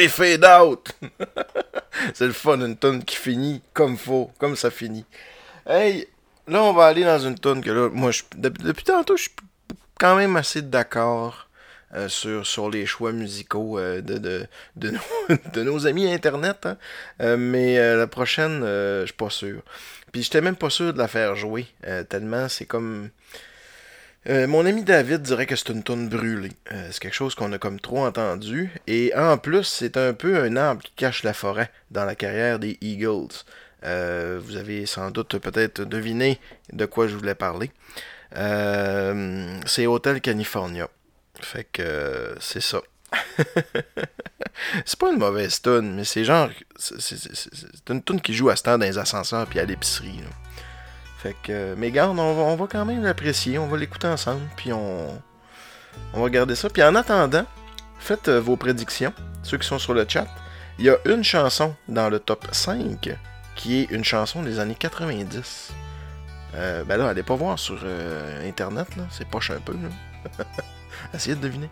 les fade out! c'est le fun, une tonne qui finit comme faut, comme ça finit. Hey, là, on va aller dans une tonne que là, moi, je, depuis, depuis tantôt, je suis quand même assez d'accord euh, sur, sur les choix musicaux euh, de, de, de, nos, amis Internet. hein. Euh, mais la prochaine, je suis pas sûr. Puis j'étais même pas sûr de la faire jouer, tellement c'est comme... Euh, mon ami David dirait que c'est une tonne brûlée. Euh, c'est quelque chose qu'on a comme trop entendu. Et en plus, c'est un peu un arbre qui cache la forêt dans la carrière des Eagles. Euh, vous avez sans doute peut-être deviné de quoi je voulais parler. C'est Hotel California. Fait que c'est ça. c'est pas une mauvaise tune, mais c'est genre. C'est une tune qui joue à ce temps dans les ascenseurs puis à l'épicerie. Fait que. Mais garde, on va, on va quand même l'apprécier. On va l'écouter ensemble. Puis on. On va regarder ça. Puis en attendant, faites euh, vos prédictions. Ceux qui sont sur le chat. Il y a une chanson dans le top 5 qui est une chanson des années 90. Euh, ben là, allez pas voir sur euh, internet, là. C'est poche un peu, là. Essayez de deviner.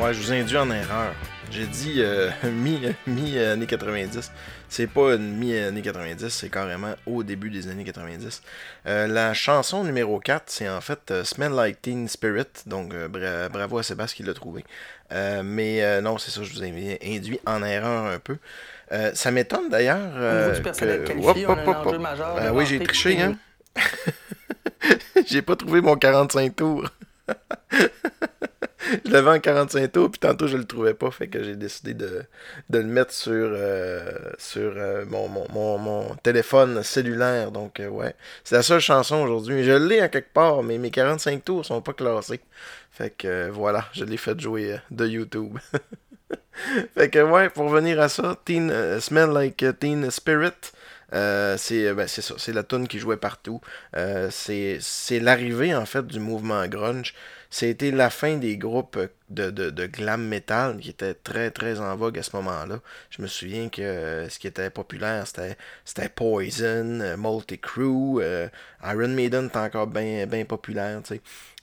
Ouais, je vous ai induit en erreur. J'ai dit euh, mi, mi-année 90. C'est pas une mi-année 90, c'est carrément au début des années 90. Euh, la chanson numéro 4, c'est en fait euh, Smell Like Teen Spirit. Donc euh, bra- bravo à Sébastien qui l'a trouvé. Euh, mais euh, non, c'est ça, je vous ai induit en erreur un peu. Euh, ça m'étonne d'ailleurs. Euh, Ben oui, j'ai triché, hein. J'ai pas trouvé mon 45 tours. je l'avais en 45 tours, puis tantôt je le trouvais pas, fait que j'ai décidé de, de le mettre sur, euh, sur euh, mon, mon, mon, téléphone cellulaire. Donc, euh, ouais. C'est la seule chanson aujourd'hui. Je l'ai à quelque part, mais mes 45 tours sont pas classés. Fait que voilà, je l'ai fait jouer de YouTube. fait que ouais, pour revenir à ça, Smell Like Teen Spirit. Euh, c'est ben, c'est c'est la tune qui jouait partout. Euh, c'est c'est l'arrivée en fait du mouvement grunge. C'était la fin des groupes de, glam metal qui étaient très très en vogue à ce moment-là. Je me souviens que euh, ce qui était populaire c'était Poison, euh, Multi Crew, euh, Iron Maiden était encore bien bien populaire, tu sais.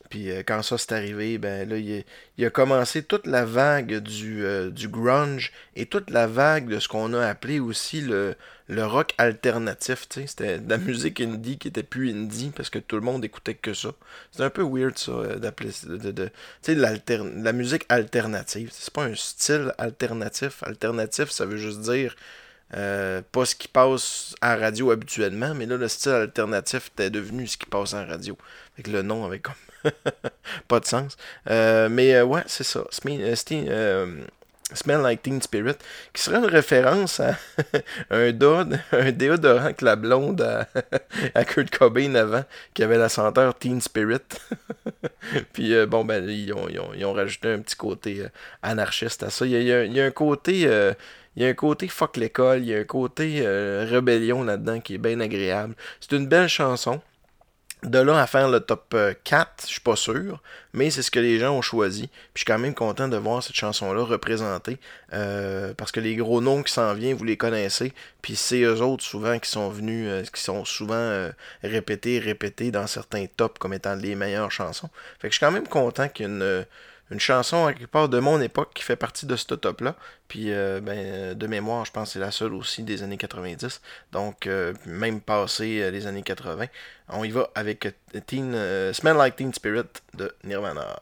Puis euh, quand ça s'est arrivé, ben là, il, a- commencé toute la vague euh, du grunge et toute la vague de ce qu'on a appelé aussi le, le rock alternatif. tu sais. C'était de la musique indie qui était plus indie parce que tout le monde écoutait que ça. C'est un peu weird ça, euh, d'appeler de, de, tu sais, la musique alternative. C'est pas un style alternatif. Alternatif, ça veut juste dire euh, pas ce qui passe à radio habituellement, mais là, le style alternatif était devenu ce qui passe en radio. Fait que le nom avait comme pas de sens. Euh, mais ouais, c'est ça. Smell Like Teen Spirit, qui serait une référence à un, dod- un déodorant que la blonde à, Kurt Cobain avant, qui avait la senteur Teen Spirit. Puis euh, bon, ben, ils ont, rajouté un petit côté euh, anarchiste à ça. Il y a, un côté. euh, il y a un côté fuck l'école, il y a un côté rébellion là-dedans qui est bien agréable. C'est une belle chanson. De là à faire le top euh, 4, je suis pas sûr, mais c'est ce que les gens ont choisi. Puis je suis quand même content de voir cette chanson-là représentée, euh, parce que les gros noms qui s'en viennent, vous les connaissez, puis c'est eux autres souvent qui sont venus, euh, qui sont souvent euh, répétés, répétés dans certains tops comme étant les meilleures chansons. Fait que je suis quand même content qu'il y ait une, euh, une chanson quelque part de mon époque qui fait partie de ce top-là. Puis euh, ben, de mémoire, je pense que c'est la seule aussi des années 90. Donc euh, même passé euh, les années 80. On y va avec Teen, euh, Smell Like Teen Spirit de Nirvana.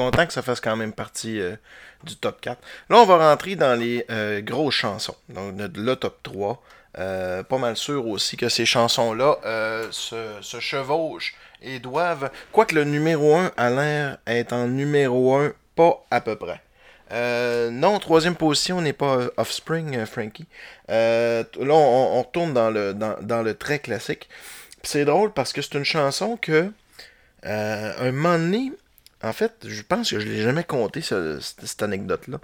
Content que ça fasse quand même partie euh, du top 4. Là, on va rentrer dans les euh, grosses chansons. Donc, le, top 3. Euh, pas mal sûr aussi que ces chansons-là se, chevauchent et doivent. Quoique le numéro 1 a l'air être en numéro 1, pas à peu près. Non, troisième position, on n'est pas Offspring, Frankie. Là, on, on retourne dans le, dans, dans le très classique. C'est drôle parce que c'est une chanson que, un moment en fait, je pense que je l'ai jamais compté, ce- cette, anecdote-là.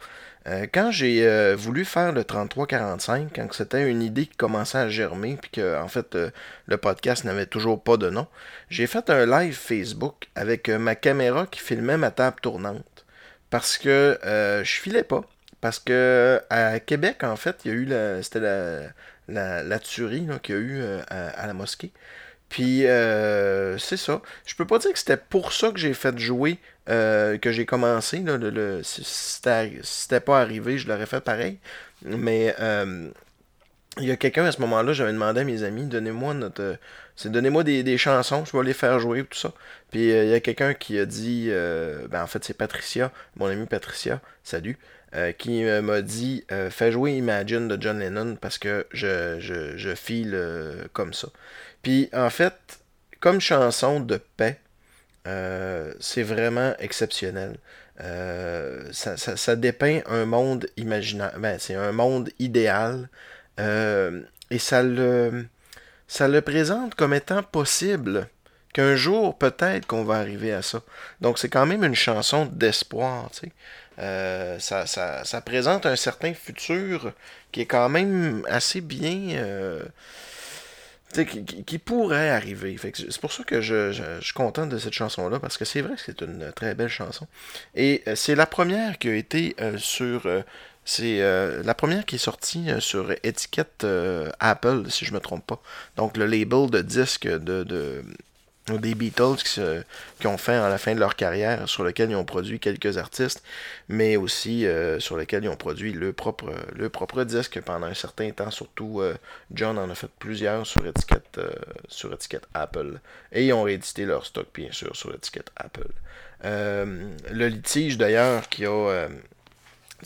Euh, quand j'ai euh, voulu faire le 33-45, quand c'était une idée qui commençait à germer, puis que, en fait, euh, le podcast n'avait toujours pas de nom, j'ai fait un live Facebook avec ma caméra qui filmait ma table tournante. Parce que je filais pas. Parce que à Québec, en fait, il y a eu la, c'était la, tuerie qu'il y a eu à la mosquée. Puis euh, c'est ça. Je peux pas dire que c'était pour ça que j'ai fait jouer, euh, que j'ai commencé. Là, le, le- si c'était pas arrivé, je l'aurais fait pareil. Mais euh, il y a quelqu'un à ce moment-là, j'avais demandé à mes amis, donnez-moi notre. c'est donnez-moi des, chansons, je vais les faire jouer tout ça. Puis il y a quelqu'un qui a dit, ben en fait c'est Patricia, mon amie Patricia, salut, qui m'a dit, fais jouer Imagine de John Lennon parce que je, je, file comme ça. Puis en fait, comme chanson de paix, euh, c'est vraiment exceptionnel. Euh, ça, ça, ça dépeint un monde imaginaire, ben, c'est un monde idéal, euh, et ça le, ça le présente comme étant possible qu'un jour peut-être qu'on va arriver à ça. Donc c'est quand même une chanson d'espoir, tu sais. Ça, ça, ça présente un certain futur qui est quand même assez bien, qui, pourrait arriver. C'est pour ça que je, suis content de cette chanson-là, parce que c'est vrai que c'est une très belle chanson. Et euh, c'est la première qui a été euh, sur... euh, c'est la première qui est sortie sur étiquette Apple, si je me trompe pas. Donc le label de disque de- des Beatles qui, se- ont fait à la fin de leur carrière, sur lequel ils ont produit quelques artistes, mais aussi euh, sur lequel ils ont produit le propre, le propre disque pendant un certain temps. Surtout, euh, John en a fait plusieurs sur étiquette, euh, sur étiquette Apple. Et ils ont réédité leur stock, bien sûr, sur étiquette Apple. Euh, le litige, d'ailleurs, qui a...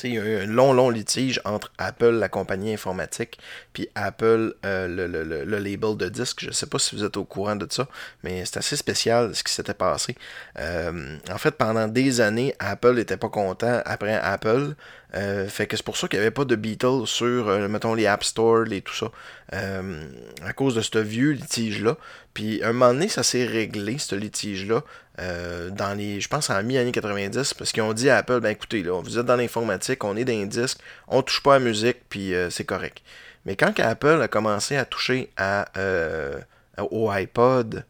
il y a eu un long, long litige entre Apple, la compagnie informatique, puis Apple, euh, le, label de disques. Je ne sais pas si vous êtes au courant de ça, mais c'est assez spécial ce qui s'était passé. Euh, en fait, pendant des années, Apple n'était pas content après Apple. Euh, fait que c'est pour ça qu'il n'y avait pas de Beatles sur, mettons, les App Store et tout ça. À cause de ce vieux litige-là. Puis, un moment donné, ça s'est réglé, ce litige-là, euh, dans les, je pense, en mi-année 90, parce qu'ils ont dit à Apple, ben écoutez, là, vous êtes dans l'informatique, on est dans les disques, on touche pas à la musique, puis euh, c'est correct. Mais quand Apple a commencé à toucher à, euh, au iPod,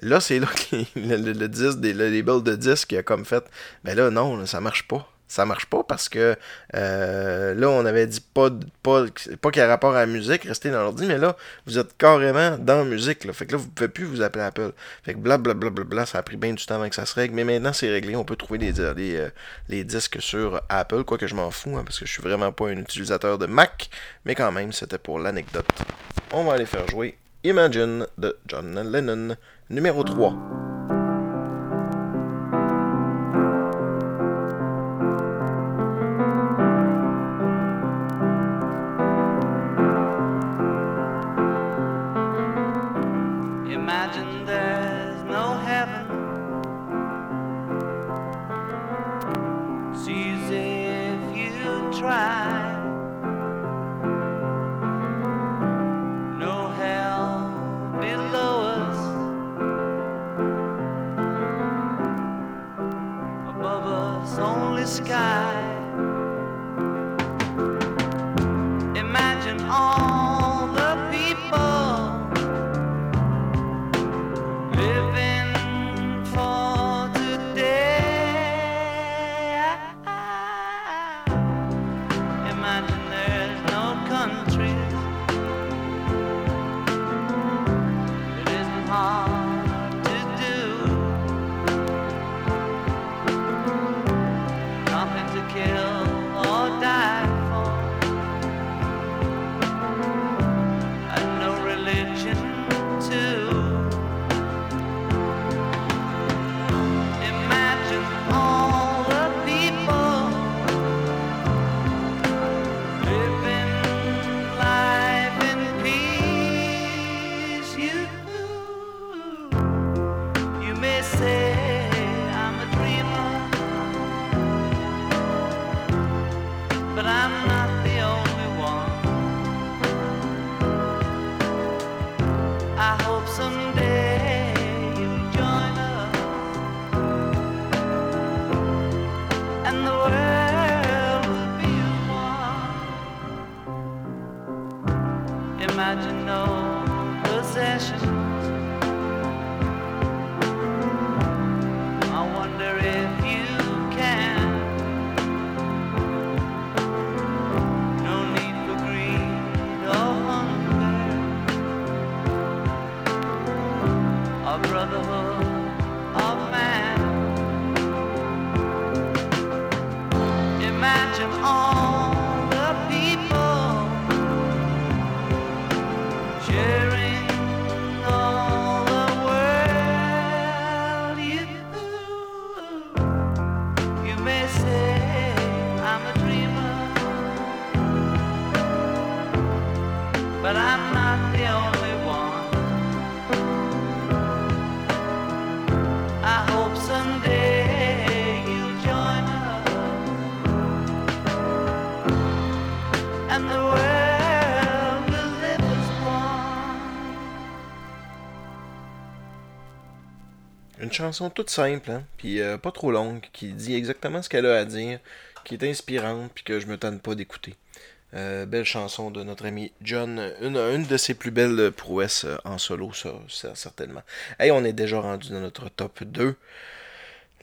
là, c'est là que le, disque, des- le label de disque a comme fait, ben là, non, ça marche pas. Ça marche pas parce que euh, là, on avait dit pas, pas, pas qu'il y a rapport à la musique, restez dans l'ordi, mais là, vous êtes carrément dans la musique. Là. Fait que là, vous pouvez plus vous appeler Apple. Fait que blablabla, bla, bla, bla, ça a pris bien du temps avant que ça se règle, mais maintenant c'est réglé. On peut trouver les, les, euh, les disques sur Apple, quoique je m'en fous, hein, parce que je suis vraiment pas un utilisateur de Mac, mais quand même, c'était pour l'anecdote. On va aller faire jouer Imagine de John Lennon, numéro 3. Imagine there's Une chanson toute simple, hein, puis euh, pas trop longue, qui dit exactement ce qu'elle a à dire, qui est inspirante, puis que je me tente pas d'écouter. Euh, belle chanson de notre ami John, une, une de ses plus belles prouesses euh, en solo, ça, certainement. Hey, on est déjà rendu dans notre top 2.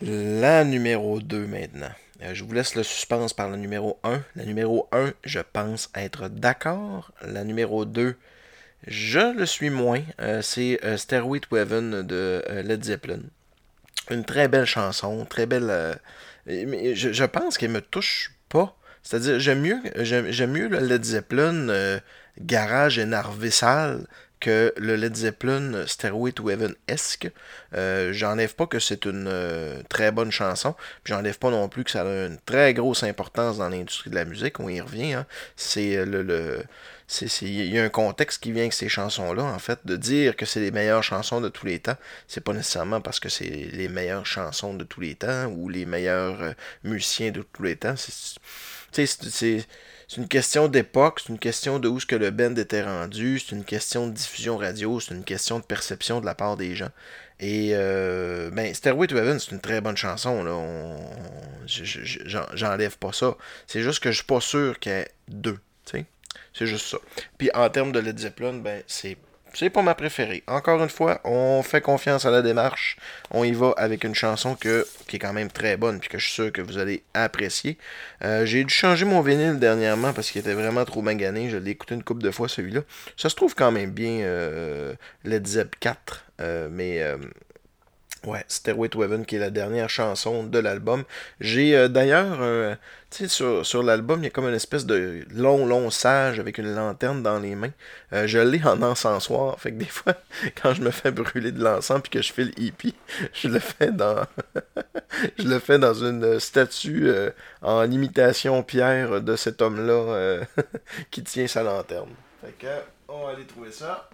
La numéro 2 maintenant. Je vous laisse le suspense par la numéro 1. La numéro 1, je pense être d'accord. La numéro 2, je le suis moins. C'est Stairway to Heaven de Led Zeppelin. Une très belle chanson, très belle. euh, je, pense qu'elle me touche pas. C'est-à-dire, j'aime mieux, j'aime, mieux le Led Zeppelin euh, garage énervé sale que le Led Zeppelin Stairway to Heaven-esque. Euh, j'enlève pas que c'est une euh, très bonne chanson, puis j'enlève pas non plus que ça a une très grosse importance dans l'industrie de la musique, on y revient. hein. C'est euh, le, le- il y a un contexte qui vient avec ces chansons-là, en fait, de dire que c'est les meilleures chansons de tous les temps. C'est pas nécessairement parce que c'est les meilleures chansons de tous les temps ou les meilleurs euh, musiciens de tous les temps. C'est, une question d'époque, c'est une question de où ce que le band était rendu, c'est une question de diffusion radio, c'est une question de perception de la part des gens. Et euh, ben, Stairway to Heaven, c'est une très bonne chanson. Là. J'enlève pas ça. C'est juste que je suis pas sûr qu'il y ait deux. C'est juste ça. Puis en termes de Led Zeppelin, ben c'est c'est pas ma préférée. Encore une fois, on fait confiance à la démarche. On y va avec une chanson que, qui est quand même très bonne, puis que je suis sûr que vous allez apprécier. Euh, J'ai dû changer mon vinyle dernièrement parce qu'il était vraiment trop magané. Je l'ai écouté une couple de fois celui-là. Ça se trouve quand même bien euh, Led Zepp 4, euh, mais euh, Ouais, Stairway to Heaven, qui est la dernière chanson de l'album. J'ai euh, d'ailleurs, euh, tu sais, sur, sur l'album, il y a comme une espèce de long, long sage avec une lanterne dans les mains. Euh, je l'ai en encensoir. Fait que des fois, quand je me fais brûler de l'encens puis que je fais le hippie, je le fais dans, je le fais dans une statue en imitation pierre de cet homme-là qui tient sa lanterne. Fait que, on va aller trouver ça.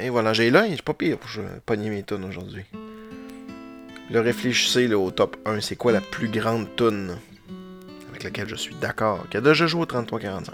Et voilà, j'ai l'œil, c'est pas pire pour je- pogner mes tonnes aujourd'hui. Le réfléchissez au top 1, c'est quoi la plus grande tonne avec laquelle je suis d'accord, qui a déjà joué au 33-45.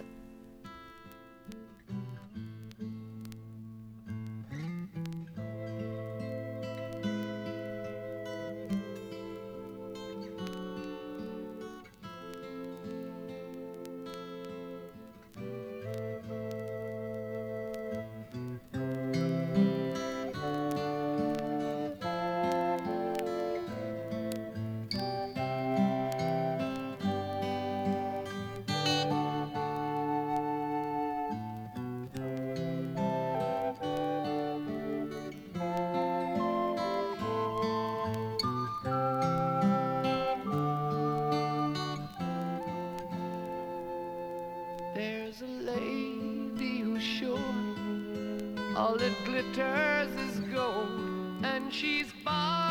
All that glitters is gold, and she's buying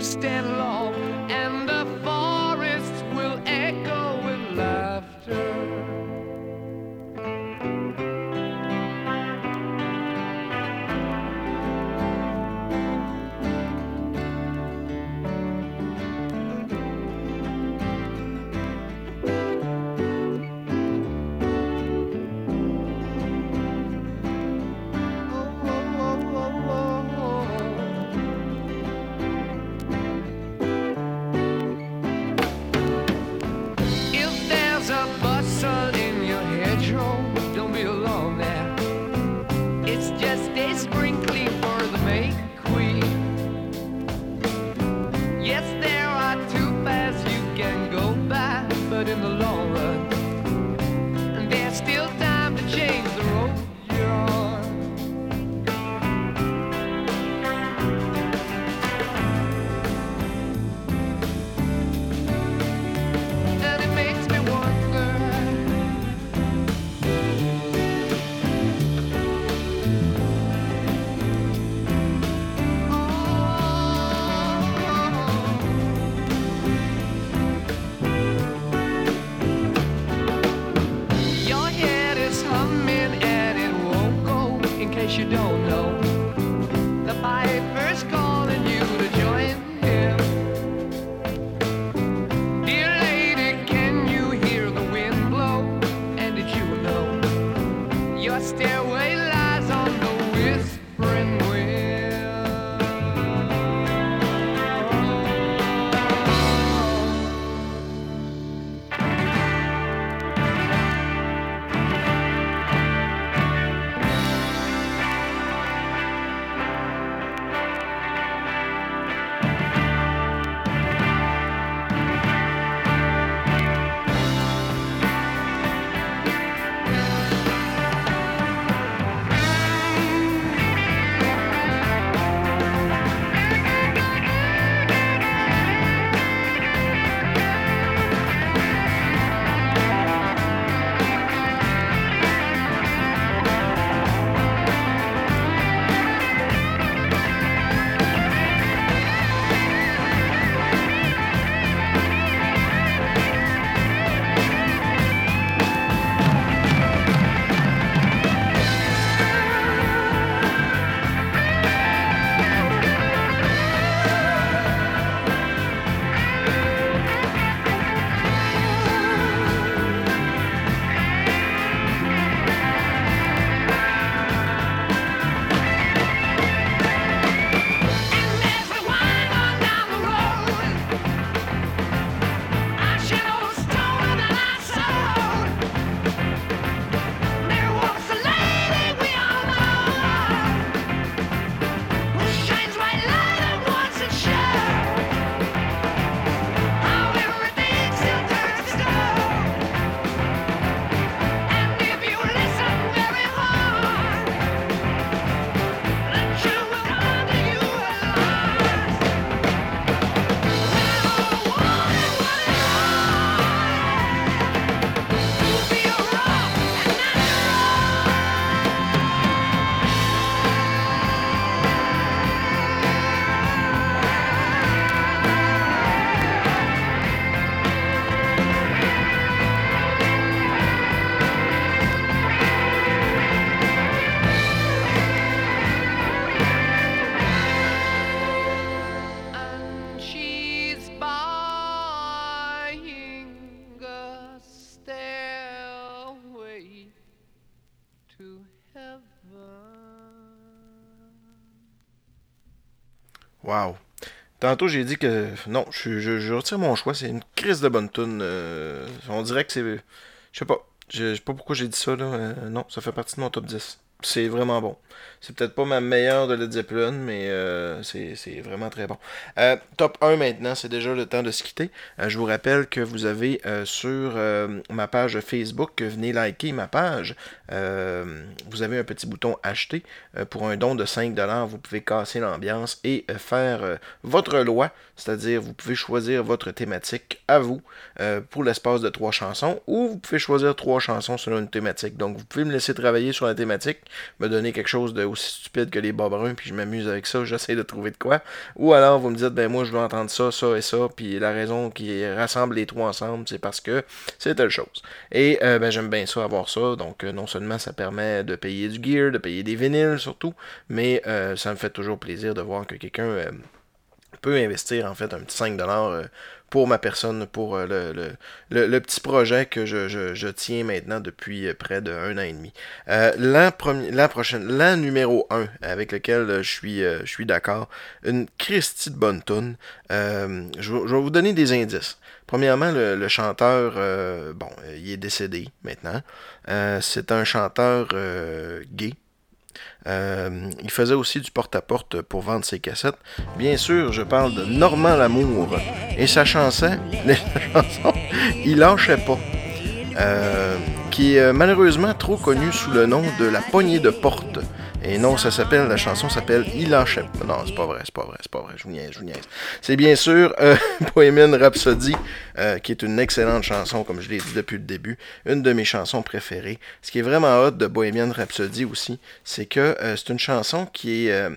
stand alone. Tantôt, j'ai dit que non, je, retire mon choix. C'est une crise de bonne tune. euh, on dirait que c'est. Je sais pas. Je je sais pas pourquoi j'ai dit ça. Là. euh, non, ça fait partie de mon top 10. C'est vraiment bon. C'est peut-être pas ma meilleure de Led Zeppelin, mais euh, c'est vraiment très bon. Euh, top 1 maintenant, c'est déjà le temps de se quitter. Euh, je vous rappelle que vous avez sur ma page Facebook, venez liker ma page. Vous avez un petit bouton acheter. Pour un don de 5$, vous pouvez casser l'ambiance et faire votre loi, c'est-à-dire vous pouvez choisir votre thématique à vous pour l'espace de trois chansons, ou vous pouvez choisir trois chansons selon une thématique. Donc vous pouvez me laisser travailler sur la thématique, me donner quelque chose aussi stupide que les bas bruns, puis je m'amuse avec ça, j'essaie de trouver de quoi. Ou alors vous me dites, ben moi je veux entendre ça, ça et ça, puis la raison qui rassemble les trois ensemble, c'est parce que c'est telle chose. Et euh, ben, j'aime bien ça, avoir ça. Donc, euh, non seulement ça permet de payer du gear, de payer des vinyles surtout, mais euh, ça me fait toujours plaisir de voir que quelqu'un peut investir en fait un petit 5$ euh, pour ma personne, pour euh, le, le, le- petit projet que je, je- je tiens maintenant depuis euh, près d'un an et demi. Euh, l'an, l'an prochain, l'an numéro 1 avec lequel euh, je suis, je suis d'accord, une Christie de bonne. Euh, je, je vais vous donner des indices. Premièrement, le, le chanteur, bon, il est décédé maintenant. C'est un chanteur gay. Euh, il faisait aussi du porte-à-porte pour vendre ses cassettes. Bien sûr, je parle de Normand Lamour et sa chanson, Il lâchait pas, euh, qui est euh, malheureusement trop connue sous le nom de La poignée de porte. Et non, ça s'appelle, la chanson s'appelle Il pas. Non, c'est pas vrai, c'est pas vrai, c'est pas vrai, je vous niaise, je vous niaise. C'est bien sûr euh, Bohemian Rhapsody, euh, qui est une excellente chanson, comme je l'ai dit depuis le début, une de mes chansons préférées. Ce qui est vraiment hot de Bohemian Rhapsody aussi, c'est que euh, c'est une chanson qui est, euh,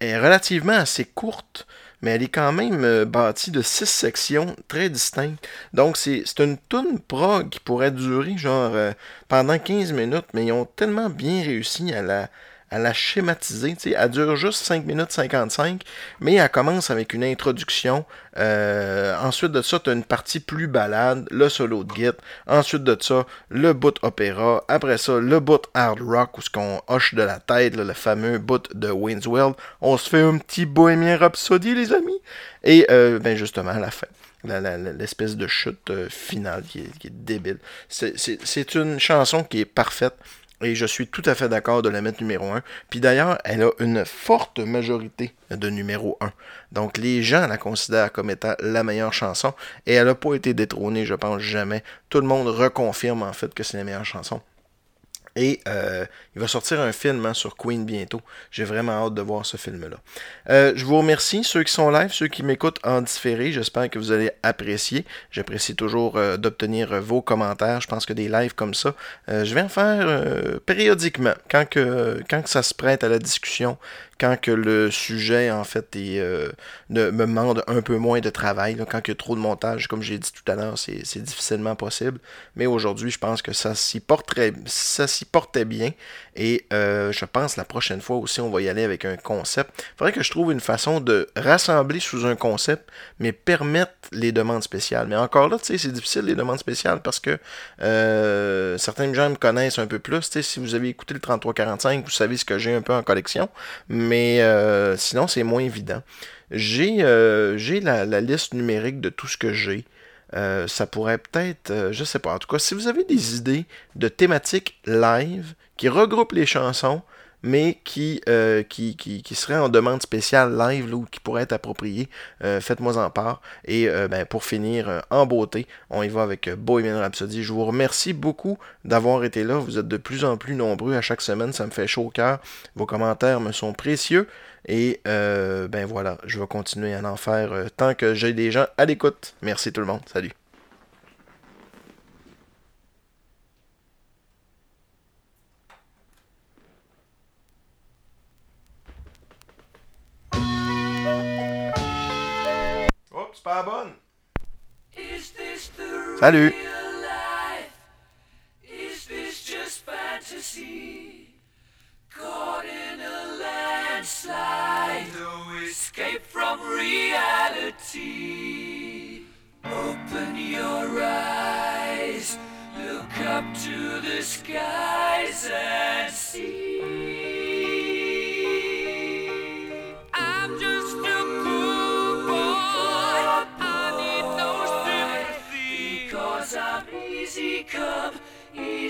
est- relativement assez courte, mais elle est quand même euh, bâtie de six sections très distinctes. Donc c'est une tune prog qui pourrait durer genre euh, pendant 15 minutes, mais ils ont tellement bien réussi à la à la schématiser. tu sais, Elle dure juste 5 minutes 55, mais elle commence avec une introduction. Euh, ensuite de ça, tu as une partie plus balade, le solo de guitare. Ensuite de ça, le bout opéra. Après ça, le bout hard rock, où ce qu'on hoche de la tête, le fameux bout de Wayne's World. On se fait un petit Bohemian Rhapsody, les amis. Et euh, ben justement, à la fin. L'espèce de chute euh, finale qui est, débile. C'est une chanson qui est parfaite. Et je suis tout à fait d'accord de la mettre numéro 1. Puis d'ailleurs, elle a une forte majorité de numéro 1. Donc les gens la considèrent comme étant la meilleure chanson. Et elle n'a pas été détrônée, je pense, jamais. Tout le monde reconfirme en fait que c'est la meilleure chanson. Et euh, il va sortir un film hein, sur Queen bientôt. J'ai vraiment hâte de voir ce film-là. Euh, je vous remercie, ceux qui sont live, ceux qui m'écoutent en différé. J'espère que vous allez apprécier. J'apprécie toujours euh, d'obtenir vos commentaires. Je pense que des lives comme ça, je vais en faire périodiquement. Quand que, quand que ça se prête à la discussion, quand que le sujet, en fait, est, euh, me demande un peu moins de travail, quand il y a trop de montage, comme j'ai dit tout à l'heure, c'est difficilement possible. Mais aujourd'hui, je pense que ça s'y ça s'y portait bien. Et euh, je pense la prochaine fois aussi, on va y aller avec un concept. Il faudrait que je trouve une façon de rassembler sous un concept, mais permettre les demandes spéciales. Mais encore là, tu sais, c'est difficile les demandes spéciales parce que euh, certains gens me connaissent un peu plus. Tu sais, si vous avez écouté le 3345, vous savez ce que j'ai un peu en collection. Mais euh, sinon, c'est moins évident. J'ai euh, la, liste numérique de tout ce que j'ai. Euh, ça pourrait peut-être, je sais pas. En tout cas, si vous avez des idées de thématiques live qui regroupent les chansons, mais qui, euh, qui, qui, qui seraient en demande spéciale live ou qui pourraient être appropriées, euh, faites-moi en part. Et euh, ben, pour finir euh, en beauté, on y va avec Bohemian Rhapsody. Je vous remercie beaucoup d'avoir été là. Vous êtes de plus en plus nombreux à chaque semaine. Ça me fait chaud au cœur. Vos commentaires me sont précieux. Et ben voilà, je vais continuer à en faire tant que j'ai des gens à l'écoute. Merci tout le monde. Salut. La bonne. Is this the Salut. real life? Is this just fantasy? Caught in a landslide, no escape from reality. Open your eyes, look up to the skies and see.